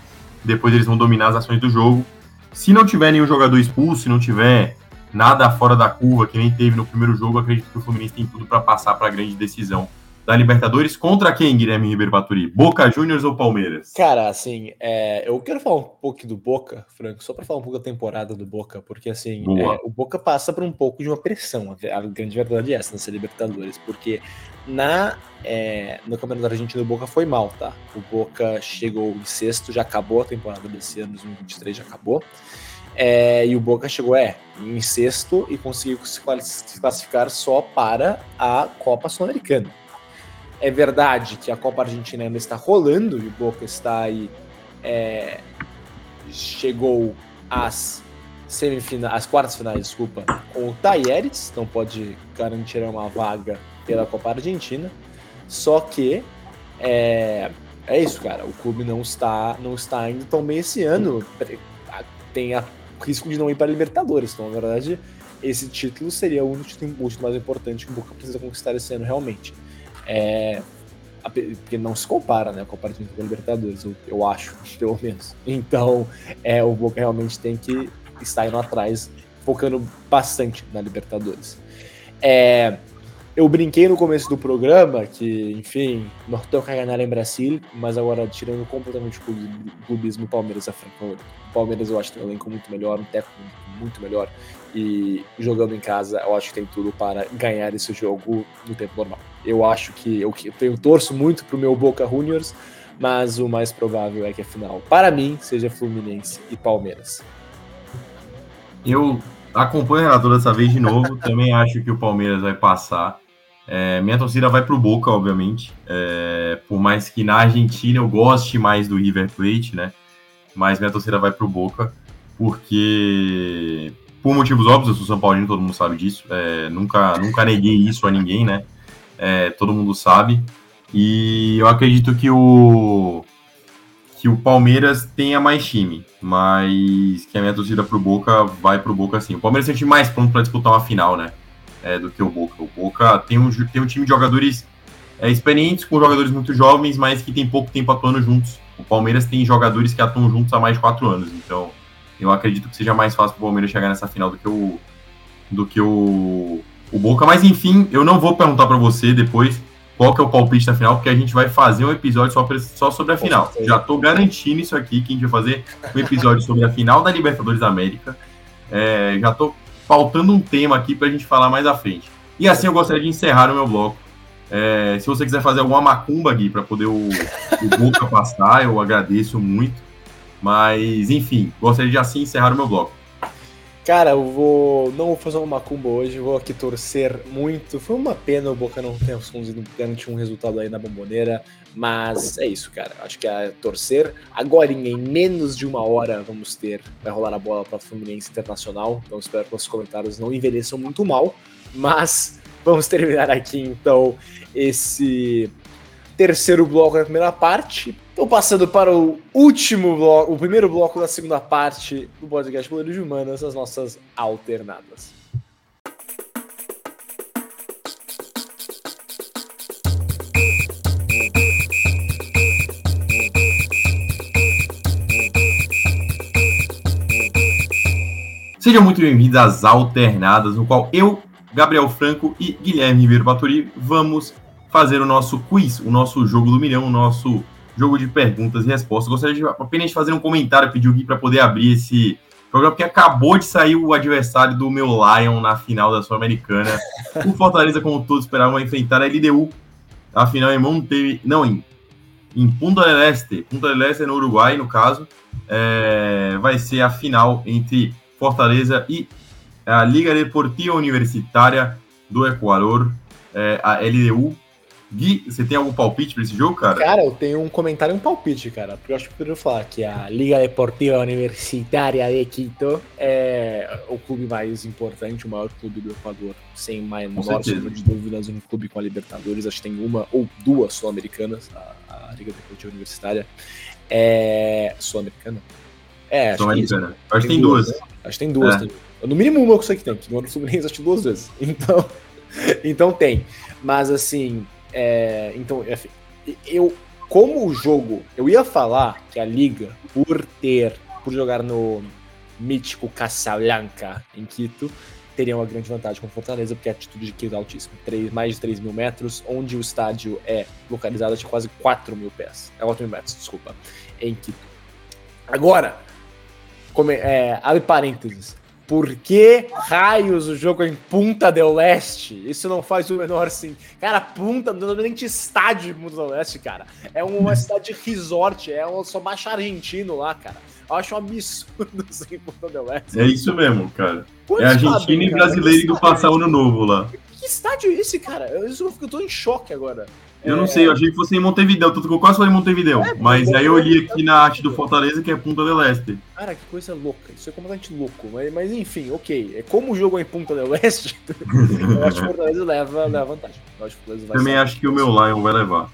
depois eles vão dominar as ações do jogo. Se não tiver nenhum jogador expulso, se não tiver nada fora da curva, que nem teve no primeiro jogo, acredito que o Fluminense tem tudo para passar para a grande decisão da Libertadores contra quem, Guilherme Ribeiro Baturi? Boca Juniors ou Palmeiras? Cara, assim, é, eu quero falar um pouco do Boca, Franco, só para falar um pouco da temporada do Boca, porque assim, é, o Boca passa por um pouco de uma pressão, a, grande verdade é essa nessa Libertadores, porque na é, no Campeonato Argentino o Boca foi mal, tá? O Boca chegou em sexto, já acabou a temporada desse ano, 2023 já acabou. É, e o Boca chegou é, em sexto e conseguiu se classificar só para a Copa Sul-Americana. É verdade que a Copa Argentina ainda está rolando e o Boca está aí. É, chegou às semifinais, às quartas finais, desculpa, com o Tayeres, não pode garantir uma vaga pela Copa Argentina. Só que é, é isso, cara. O clube não está, não está indo tão bem esse ano. Tem a risco de não ir para a Libertadores. Então, na verdade, esse título seria o único título mais importante que o Boca precisa conquistar esse ano realmente. É, porque não se compara, né, com a partida da Libertadores, eu, eu, acho, pelo menos. Então, é, o Boca realmente tem que estar indo atrás, focando bastante na Libertadores. É, eu brinquei no começo do programa que, enfim, não toca ganhar em Brasil, mas agora tirando completamente o clubismo Palmeiras a Franco. O Palmeiras eu acho que tem um elenco muito melhor, um técnico muito melhor e jogando em casa, eu acho que tem tudo para ganhar esse jogo no tempo normal. Eu acho que eu, eu torço muito pro meu Boca Juniors, mas o mais provável é que a final, para mim, seja Fluminense e Palmeiras. Eu acompanho o relator dessa vez de novo, também acho que o Palmeiras vai passar. É, minha torcida vai pro Boca, obviamente. É, por mais que na Argentina eu goste mais do River Plate, né? Mas minha torcida vai pro Boca, porque por motivos óbvios, eu sou São Paulino, todo mundo sabe disso. É, nunca, nunca neguei isso a ninguém, né? É, todo mundo sabe. E eu acredito que o que o Palmeiras tenha mais time, mas que a minha torcida pro Boca vai pro Boca sim. O Palmeiras time mais pronto para disputar uma final, né? é, do que o Boca. O Boca tem um, tem um time de jogadores é, experientes, com jogadores muito jovens, mas que tem pouco tempo atuando juntos. O Palmeiras tem jogadores que atuam juntos há mais de quatro anos, então eu acredito que seja mais fácil para o Palmeiras chegar nessa final do que o, do que o, o Boca. Mas enfim, eu não vou perguntar para você depois qual que é o palpite da final, porque a gente vai fazer um episódio só, pra, só sobre a final. Já estou garantindo isso aqui, que a gente vai fazer um episódio sobre a final da Libertadores da América. É, já estou faltando um tema aqui para a gente falar mais à frente. E assim eu gostaria de encerrar o meu bloco. É, se você quiser fazer alguma macumba, Gui, para poder o, o Boca passar, eu agradeço muito. Mas, enfim, gostaria de assim encerrar o meu bloco. Cara, eu vou. Não vou fazer uma macumba hoje, vou aqui torcer muito. Foi uma pena o Boca não ter conseguido garantir um resultado aí na bomboneira. Mas é isso, cara. Acho que é torcer. Agora, em menos de uma hora, vamos ter. Vai rolar a bola para Fluminense Internacional. Então espero que os comentários não envelheçam muito mal. Mas vamos terminar aqui então esse terceiro bloco da primeira parte. Estou passando para o último bloco, o primeiro bloco da segunda parte do podcast Poder de Humanas, as nossas alternadas. Sejam muito bem-vindos às Alternadas, no qual eu, Gabriel Franco e Guilherme Ribeiro Baturi vamos fazer o nosso quiz, o nosso jogo do milhão, o nosso jogo de perguntas e respostas. Gostaria de apenas fazer um comentário, pedir o Gui para poder abrir esse programa, porque acabou de sair o adversário do meu Lion na final da Sul-Americana. o Fortaleza, como todos esperavam, enfrentar a LDU. A final em Monte... Não, em, em Punta del Este. Punta del Este no Uruguai, no caso. É... Vai ser a final entre Fortaleza e a Liga Deportiva Universitária do Equador, é, a LDU. Gui, você tem algum palpite para esse jogo, cara? Cara, eu tenho um comentário e um palpite, cara. Porque eu acho que eu poderia falar que a Liga Deportiva Universitária de Quito é o clube mais importante, o maior clube do Equador, sem mais sombra de dúvidas, um clube com a Libertadores. Acho que tem uma ou duas sul-americanas, a, a Liga Deportiva Universitária. É. Sul-americana? É, acho Sul-americana. Que acho que tem duas. duas. Né? Acho que tem duas. É. No mínimo uma eu sei que tem, que no Fluminense acho que duas vezes. Então, então tem. Mas assim, é, então, enfim, eu, como o jogo, eu ia falar que a liga, por ter, por jogar no mítico Casablanca em Quito, teria uma grande vantagem com Fortaleza, porque a altitude de Quito é altíssima, 3, mais de 3 mil metros, onde o estádio é localizado de quase 4 mil pés, é 4 mil metros, desculpa, em Quito. Agora, como, é, abre parênteses, por que raios o jogo é em Punta del Leste? Isso não faz o menor sentido. Cara, Punta, não é nem estádio de Punta del Leste, cara. É uma cidade resort, é um, só baixa argentino lá, cara. Eu acho um absurdo isso em Punta del Leste. É isso mesmo, cara. Quantos é argentino e brasileiro indo passar ano novo lá. Que estádio é esse, cara? Eu, eu tô em choque agora. Eu não sei, eu achei que fosse em Montevideo, tanto que eu quase falei Montevideo. É, mas aí eu olhei aqui na arte do Fortaleza, que é Punta del Este. Cara, que coisa louca, isso é completamente louco. Mas, mas enfim, ok. É como o jogo é em Punta del Este, eu acho que o Fortaleza leva, leva vantagem. Acho Também acho que o meu Lion vai levar.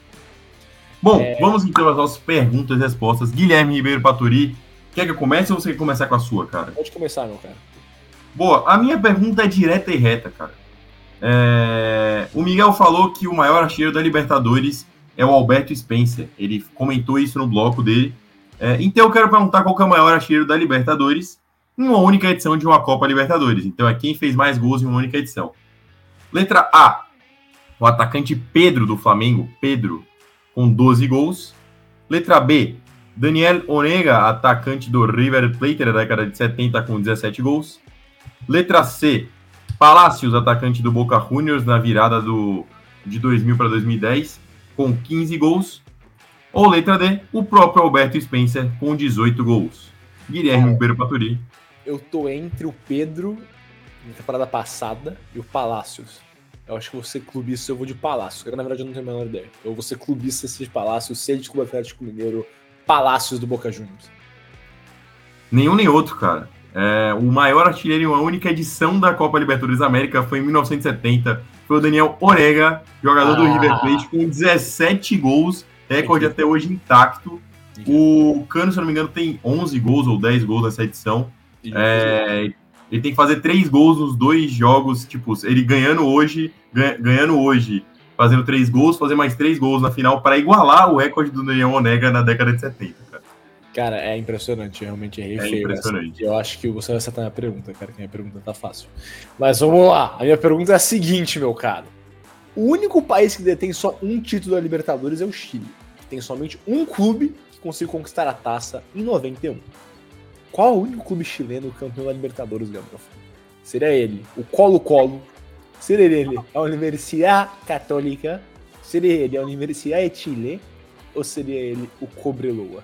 Bom, é... vamos então às nossas perguntas e respostas. Guilherme Ribeiro Paturi, quer que eu comece ou você quer começar com a sua, cara? Pode começar, meu cara. Boa, a minha pergunta é direta e reta, cara. É... O Miguel falou que o maior artilheiro da Libertadores é o Alberto Spencer. Ele comentou isso no bloco dele. É, então eu quero perguntar qual é o maior artilheiro da Libertadores em uma única edição de uma Copa Libertadores. Então é quem fez mais gols em uma única edição. Letra A, o atacante Pedro do Flamengo, Pedro, com 12 gols. Letra B, Daniel Onega, atacante do River Plate da década de 70, com 17 gols. Letra C, Palácios, atacante do Boca Juniors na virada do, de 2000 para 2010, com 15 gols. Ou letra D, o próprio Alberto Spencer com 18 gols. Guilherme Ribeiro Paturi. Eu tô entre o Pedro na temporada passada e o Palácios. Eu acho que você clubista, eu vou de Palácios. Eu, na verdade, eu não tenho a menor ideia. Eu vou ser clubista de Palácios, ser de Clube Atlético Mineiro, Palácios do Boca Juniors. Nenhum nem outro, cara. É, o maior artilheiro em uma única edição da Copa Libertadores América foi em 1970. Foi o Daniel Orega, jogador ah. do River Plate, com 17 gols, recorde até hoje intacto. O Cano, se não me engano, tem 11 gols ou 10 gols nessa edição. É, ele tem que fazer 3 gols nos dois jogos, tipo, ele ganhando hoje, ganhando hoje, fazendo 3 gols, fazer mais 3 gols na final para igualar o recorde do Daniel Onega na década de 70. Cara, é impressionante, realmente errei é feio. Impressionante. Eu acho que você vai acertar a minha pergunta, cara, que a minha pergunta tá fácil. Mas vamos lá, a minha pergunta é a seguinte, meu caro. O único país que detém só um título da Libertadores é o Chile, que tem somente um clube que conseguiu conquistar a taça em 91. Qual é o único clube chileno campeão da Libertadores, Gabriel? Seria ele o Colo-Colo, seria ele a Universidade Católica, seria ele a Universidade de Chile ou seria ele o Cobreloa?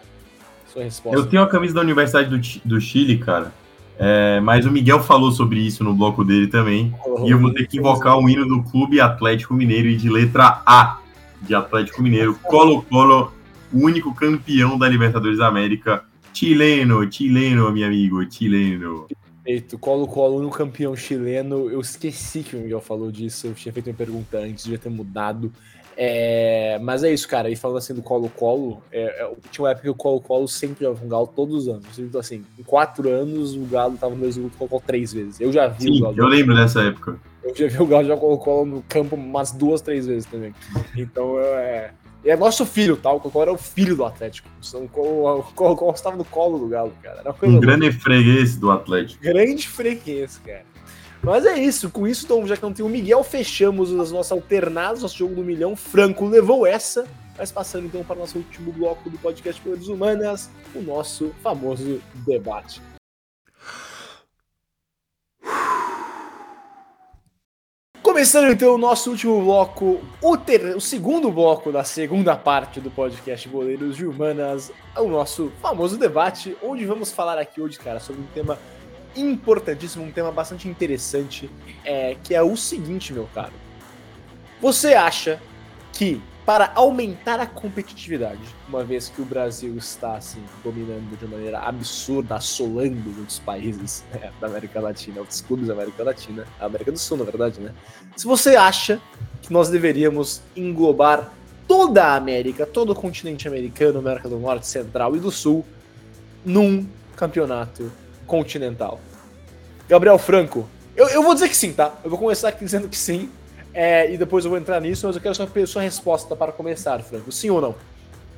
Sua resposta. Eu tenho a camisa da Universidade do, do Chile, cara. É, mas o Miguel falou sobre isso no bloco dele também. Oh, e eu vou ter que invocar o hino do Clube Atlético Mineiro e de letra A de Atlético Mineiro. Colo-Colo, o único campeão da Libertadores da América. Chileno, chileno, meu amigo, chileno. Perfeito, Colo-Colo, no campeão chileno. Eu esqueci que o Miguel falou disso. Eu tinha feito uma pergunta antes, devia ter mudado. É, mas é isso, cara. E falando assim do Colo-Colo, é, é, tinha uma época que o Colo-Colo sempre jogava com o Galo todos os anos. Então, assim, em quatro anos o Galo tava no mesmo grupo com o Colo três vezes. Eu já vi Sim, o Galo. Eu lembro dessa época. Eu já vi o Galo jogar Colo-Colo no campo umas duas, três vezes também. Então, é. E é nosso filho, tá? O Colo era o filho do Atlético. O Colo-Colo estava no colo do Galo, cara. um grande freguês do Atlético. Grande freguês, cara. Mas é isso, com isso, então, já que não tem o Miguel, fechamos as nossas alternadas, nosso jogo do milhão. Franco levou essa, mas passando então para o nosso último bloco do podcast Poderes Humanas, o nosso famoso debate. Começando então o nosso último bloco, o, ter... o segundo bloco da segunda parte do podcast Boleiros de Humanas, o nosso famoso debate, onde vamos falar aqui hoje, cara, sobre um tema importantíssimo, um tema bastante interessante, é, que é o seguinte, meu caro. Você acha que para aumentar a competitividade, uma vez que o Brasil está assim dominando de maneira absurda, assolando muitos países né, da América Latina, outros clubes da América Latina, a América do Sul, na verdade, né? Se você acha que nós deveríamos englobar toda a América, todo o continente americano, América do Norte, Central e do Sul, num campeonato continental. Gabriel Franco, eu, eu vou dizer que sim, tá? Eu vou começar aqui dizendo que sim, é, e depois eu vou entrar nisso, mas eu quero sua, sua resposta para começar, Franco. Sim ou não?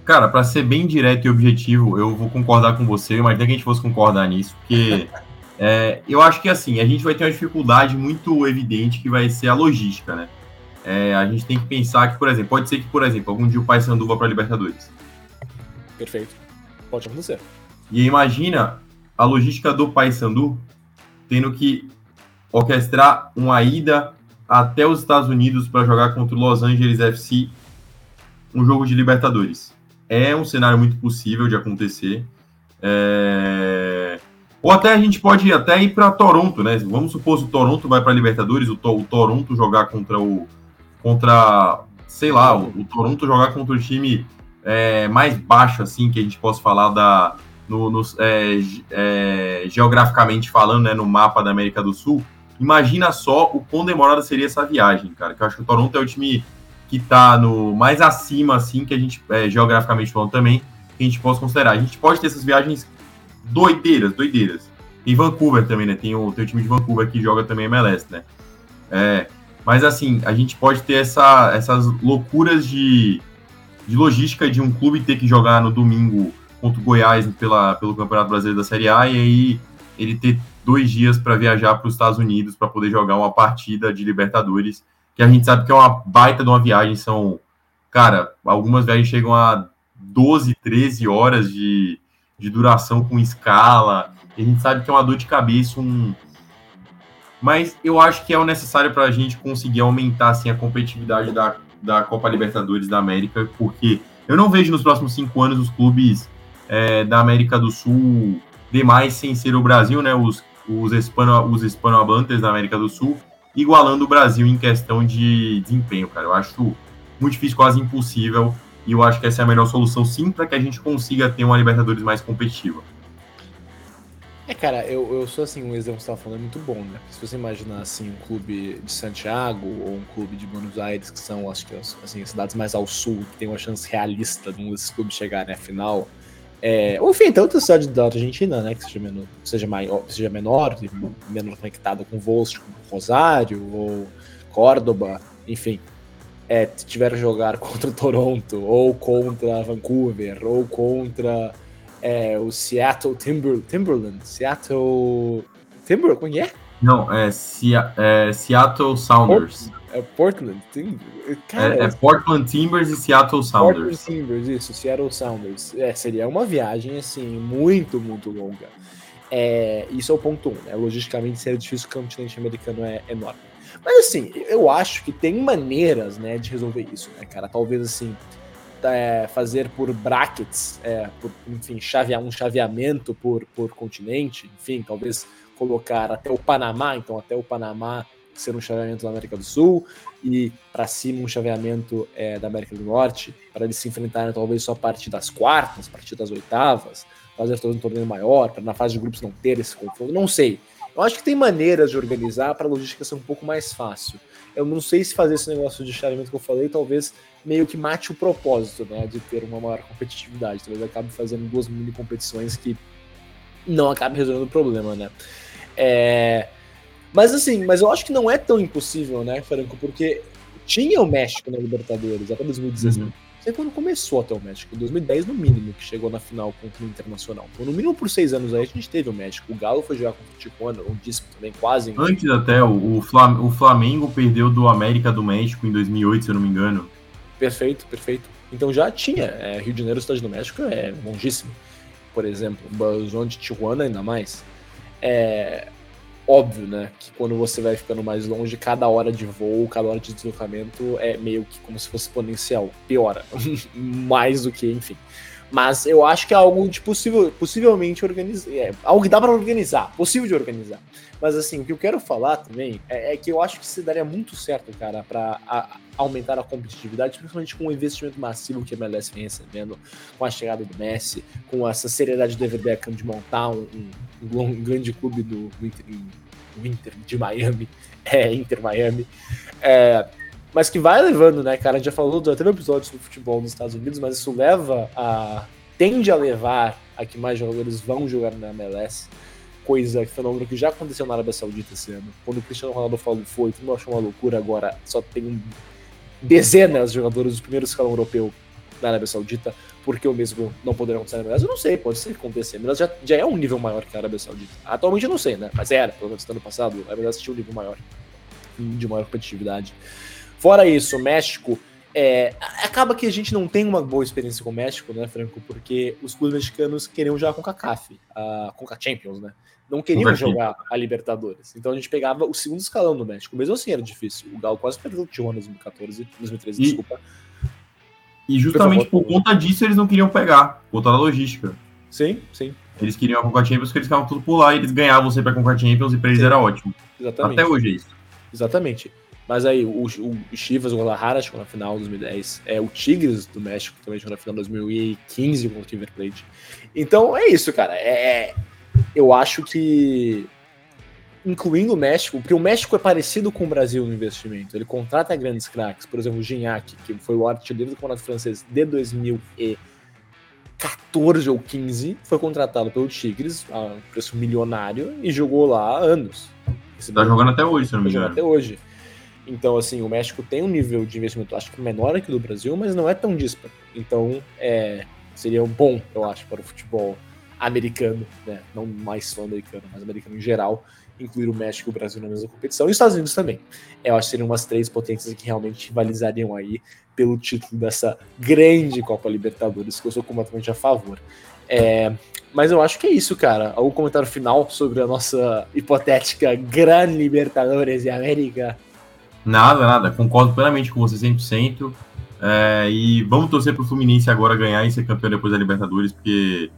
Cara, para ser bem direto e objetivo, eu vou concordar com você. Eu imaginei que a gente fosse concordar nisso, porque é, eu acho que assim, a gente vai ter uma dificuldade muito evidente que vai ser a logística, né? É, a gente tem que pensar que, por exemplo, pode ser que, por exemplo, algum dia o Paysandu vá para Libertadores. Perfeito. Pode acontecer. E imagina a logística do Paysandu tendo que orquestrar uma ida até os Estados Unidos para jogar contra o Los Angeles FC um jogo de Libertadores. É um cenário muito possível de acontecer. É... Ou até a gente pode até ir para Toronto, né? Vamos supor se o Toronto vai para Libertadores, o, to o, Toronto jogar contra o contra, sei lá, o, o Toronto jogar contra o time é, mais baixo assim que a gente possa falar da no, no é, é, geograficamente falando, né, no mapa da América do Sul Imagina só o quão demorada seria essa viagem, cara. Que eu acho que o Toronto é o time que tá no mais acima, assim, que a gente, é, geograficamente falando também, que a gente possa considerar. A gente pode ter essas viagens doideiras, doideiras. Tem Vancouver também, né? Tem o, tem o time de Vancouver que joga também MLS, né? É, mas assim, a gente pode ter essa, essas loucuras de, de logística de um clube ter que jogar no domingo contra o Goiás pela, pelo Campeonato Brasileiro da Série A e aí ele ter dois dias para viajar para os Estados Unidos para poder jogar uma partida de Libertadores, que a gente sabe que é uma baita de uma viagem, são, cara, algumas viagens chegam a 12, 13 horas de, de duração com escala, a gente sabe que é uma dor de cabeça, um... Mas eu acho que é o necessário para a gente conseguir aumentar assim, a competitividade da, da Copa Libertadores da América, porque eu não vejo nos próximos cinco anos os clubes é, da América do Sul demais sem ser o Brasil, né? Os os, hispano, os hispanohablantes da América do Sul, igualando o Brasil em questão de desempenho, cara. Eu acho muito difícil, quase impossível, e eu acho que essa é a melhor solução, sim, para que a gente consiga ter uma Libertadores mais competitiva. É, cara, eu, eu sou assim, um exemplo que você estava falando é muito bom, né? Se você imaginar assim, um clube de Santiago ou um clube de Buenos Aires, que são, acho que, assim, cidades mais ao sul, que tem uma chance realista de um desses clubes chegarem à final, é, enfim, tanto cidade da Argentina, né, que seja menor, seja maior, seja menor, menos conectada com voos tipo Rosário ou Córdoba, enfim, é, tiver jogar contra Toronto ou contra Vancouver ou contra é, o Seattle Timber, Timberland, Seattle Timber, como é? Não, é, é Seattle Sounders. É Portland. Cara, é, é, Portland Timbers e Seattle Sounders. Portland Timbers, isso, Seattle Sounders. É, seria uma viagem, assim, muito, muito longa. É, isso é o ponto um, né? Logisticamente seria difícil, o continente americano é enorme. Mas, assim, eu acho que tem maneiras, né, de resolver isso, né, cara? Talvez, assim, é, fazer por brackets, é, por, enfim, chavear um chaveamento por, por continente, enfim, talvez colocar até o Panamá, então até o Panamá ser um chaveamento da América do Sul e para cima um chaveamento é, da América do Norte, para eles se enfrentarem talvez só a partir das quartas, a partir das oitavas, fazer todo um torneio maior, para na fase de grupos não ter esse confronto, não sei. Eu acho que tem maneiras de organizar para a logística ser um pouco mais fácil. Eu não sei se fazer esse negócio de chaveamento que eu falei, talvez meio que mate o propósito, né, de ter uma maior competitividade. Talvez acabe fazendo duas mini competições que não acabe resolvendo o problema, né. É, mas assim, mas eu acho que não é tão impossível, né, Franco? Porque tinha o México na Libertadores até 2016. Uhum. Não sei quando começou até o México, em 2010 no mínimo, que chegou na final contra o Internacional. Então, no mínimo por seis anos aí a gente teve o México. O Galo foi jogar contra o Tijuana, um disco também quase. Antes até, o, o Flamengo perdeu do América do México em 2008, se eu não me engano. Perfeito, perfeito. Então já tinha. É, Rio de Janeiro, Cidade do México é longíssimo. Por exemplo, o de Tijuana ainda mais. É, óbvio, né? Que quando você vai ficando mais longe, cada hora de voo, cada hora de deslocamento é meio que como se fosse exponencial. Piora. mais do que, enfim. Mas eu acho que é algo de possível, possivelmente organizar. É, algo que dá para organizar, possível de organizar. Mas assim, o que eu quero falar também é, é que eu acho que se daria muito certo, cara, para aumentar a competitividade, principalmente com o investimento massivo que a MLS vem recebendo, com a chegada do Messi, com essa seriedade do David Beckham de montar um, um, um grande clube do, do Inter, Inter de Miami, é, Inter Miami. É, mas que vai levando, né, cara? A gente já falou, já teve episódios do futebol nos Estados Unidos, mas isso leva a. tende a levar a que mais jogadores vão jogar na MLS. Coisa, fenômeno que já aconteceu na Arábia Saudita esse ano. Quando o Cristiano Ronaldo falou foi, todo mundo achou uma loucura, agora só tem dezenas de jogadores do primeiro escalão europeu na Arábia Saudita, porque o mesmo não poderá acontecer na MLS. Eu não sei, pode ser que aconteça. Mas já, já é um nível maior que a Arábia Saudita. Atualmente eu não sei, né? Mas era, pelo menos no ano passado, a MLS tinha um nível maior, de maior competitividade. Fora isso, o México. É, acaba que a gente não tem uma boa experiência com o México, né, Franco? Porque os clubes mexicanos queriam jogar com a CAF, a, com a Champions, né? Não queriam jogar a Libertadores. Então a gente pegava o segundo escalão do México. Mesmo assim era difícil. O Galo quase perdeu o Tijuana em 2014, 2013, e, desculpa. E justamente por, por conta disso eles não queriam pegar, por conta da logística. Sim, sim. Eles queriam a Conca Champions porque eles ficavam tudo por lá e eles ganhavam sempre a Conca Champions e pra eles sim. era ótimo. Exatamente. Até hoje é isso. Exatamente. Mas aí, o, o, o Chivas, o Guadalajara chegou na final de 2010. É, o Tigres do México também chegou na final de 2015 com o River Plate. Então é isso, cara. É, eu acho que, incluindo o México, porque o México é parecido com o Brasil no investimento. Ele contrata grandes craques. Por exemplo, o Gignac, que foi o artilheiro do campeonato francês de 2014 ou 15, foi contratado pelo Tigres a um preço milionário e jogou lá há anos. Tá jogando até hoje, se não me engano. até hoje. Então, assim, o México tem um nível de investimento, acho que menor que o do Brasil, mas não é tão disparo. Então, é, seria bom, eu acho, para o futebol americano, né? Não mais só americano, mas americano em geral, incluir o México e o Brasil na mesma competição. E os Estados Unidos também. Eu acho que seriam umas três potências que realmente rivalizariam aí pelo título dessa grande Copa Libertadores, que eu sou completamente a favor. É, mas eu acho que é isso, cara. Algum comentário final sobre a nossa hipotética Gran Libertadores de América? Nada, nada. Concordo plenamente com você 100%. É, e vamos torcer para o Fluminense agora ganhar e ser campeão depois da Libertadores, porque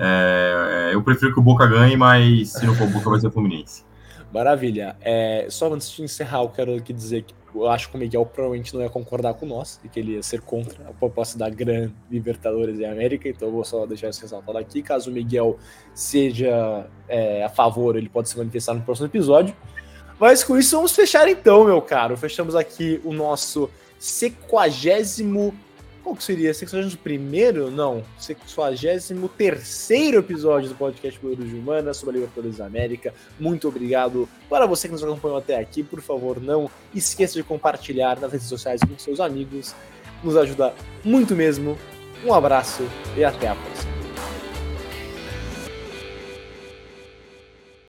é, eu prefiro que o Boca ganhe, mas se não for o Boca, vai ser o Fluminense. Maravilha. É, só antes de encerrar, eu quero aqui dizer que eu acho que o Miguel provavelmente não ia concordar com nós e que ele ia ser contra a proposta da Gran Libertadores e América, então eu vou só deixar isso ressaltado aqui. Caso o Miguel seja é, a favor, ele pode se manifestar no próximo episódio. Mas com isso, vamos fechar então, meu caro. Fechamos aqui o nosso sequagésimo. Qual que seria? Sequagésimo primeiro? Não. Sequagésimo terceiro episódio do podcast Goleiros de Humana sobre a Libertadores da América. Muito obrigado para você que nos acompanhou até aqui. Por favor, não esqueça de compartilhar nas redes sociais com seus amigos. Nos ajuda muito mesmo. Um abraço e até a próxima.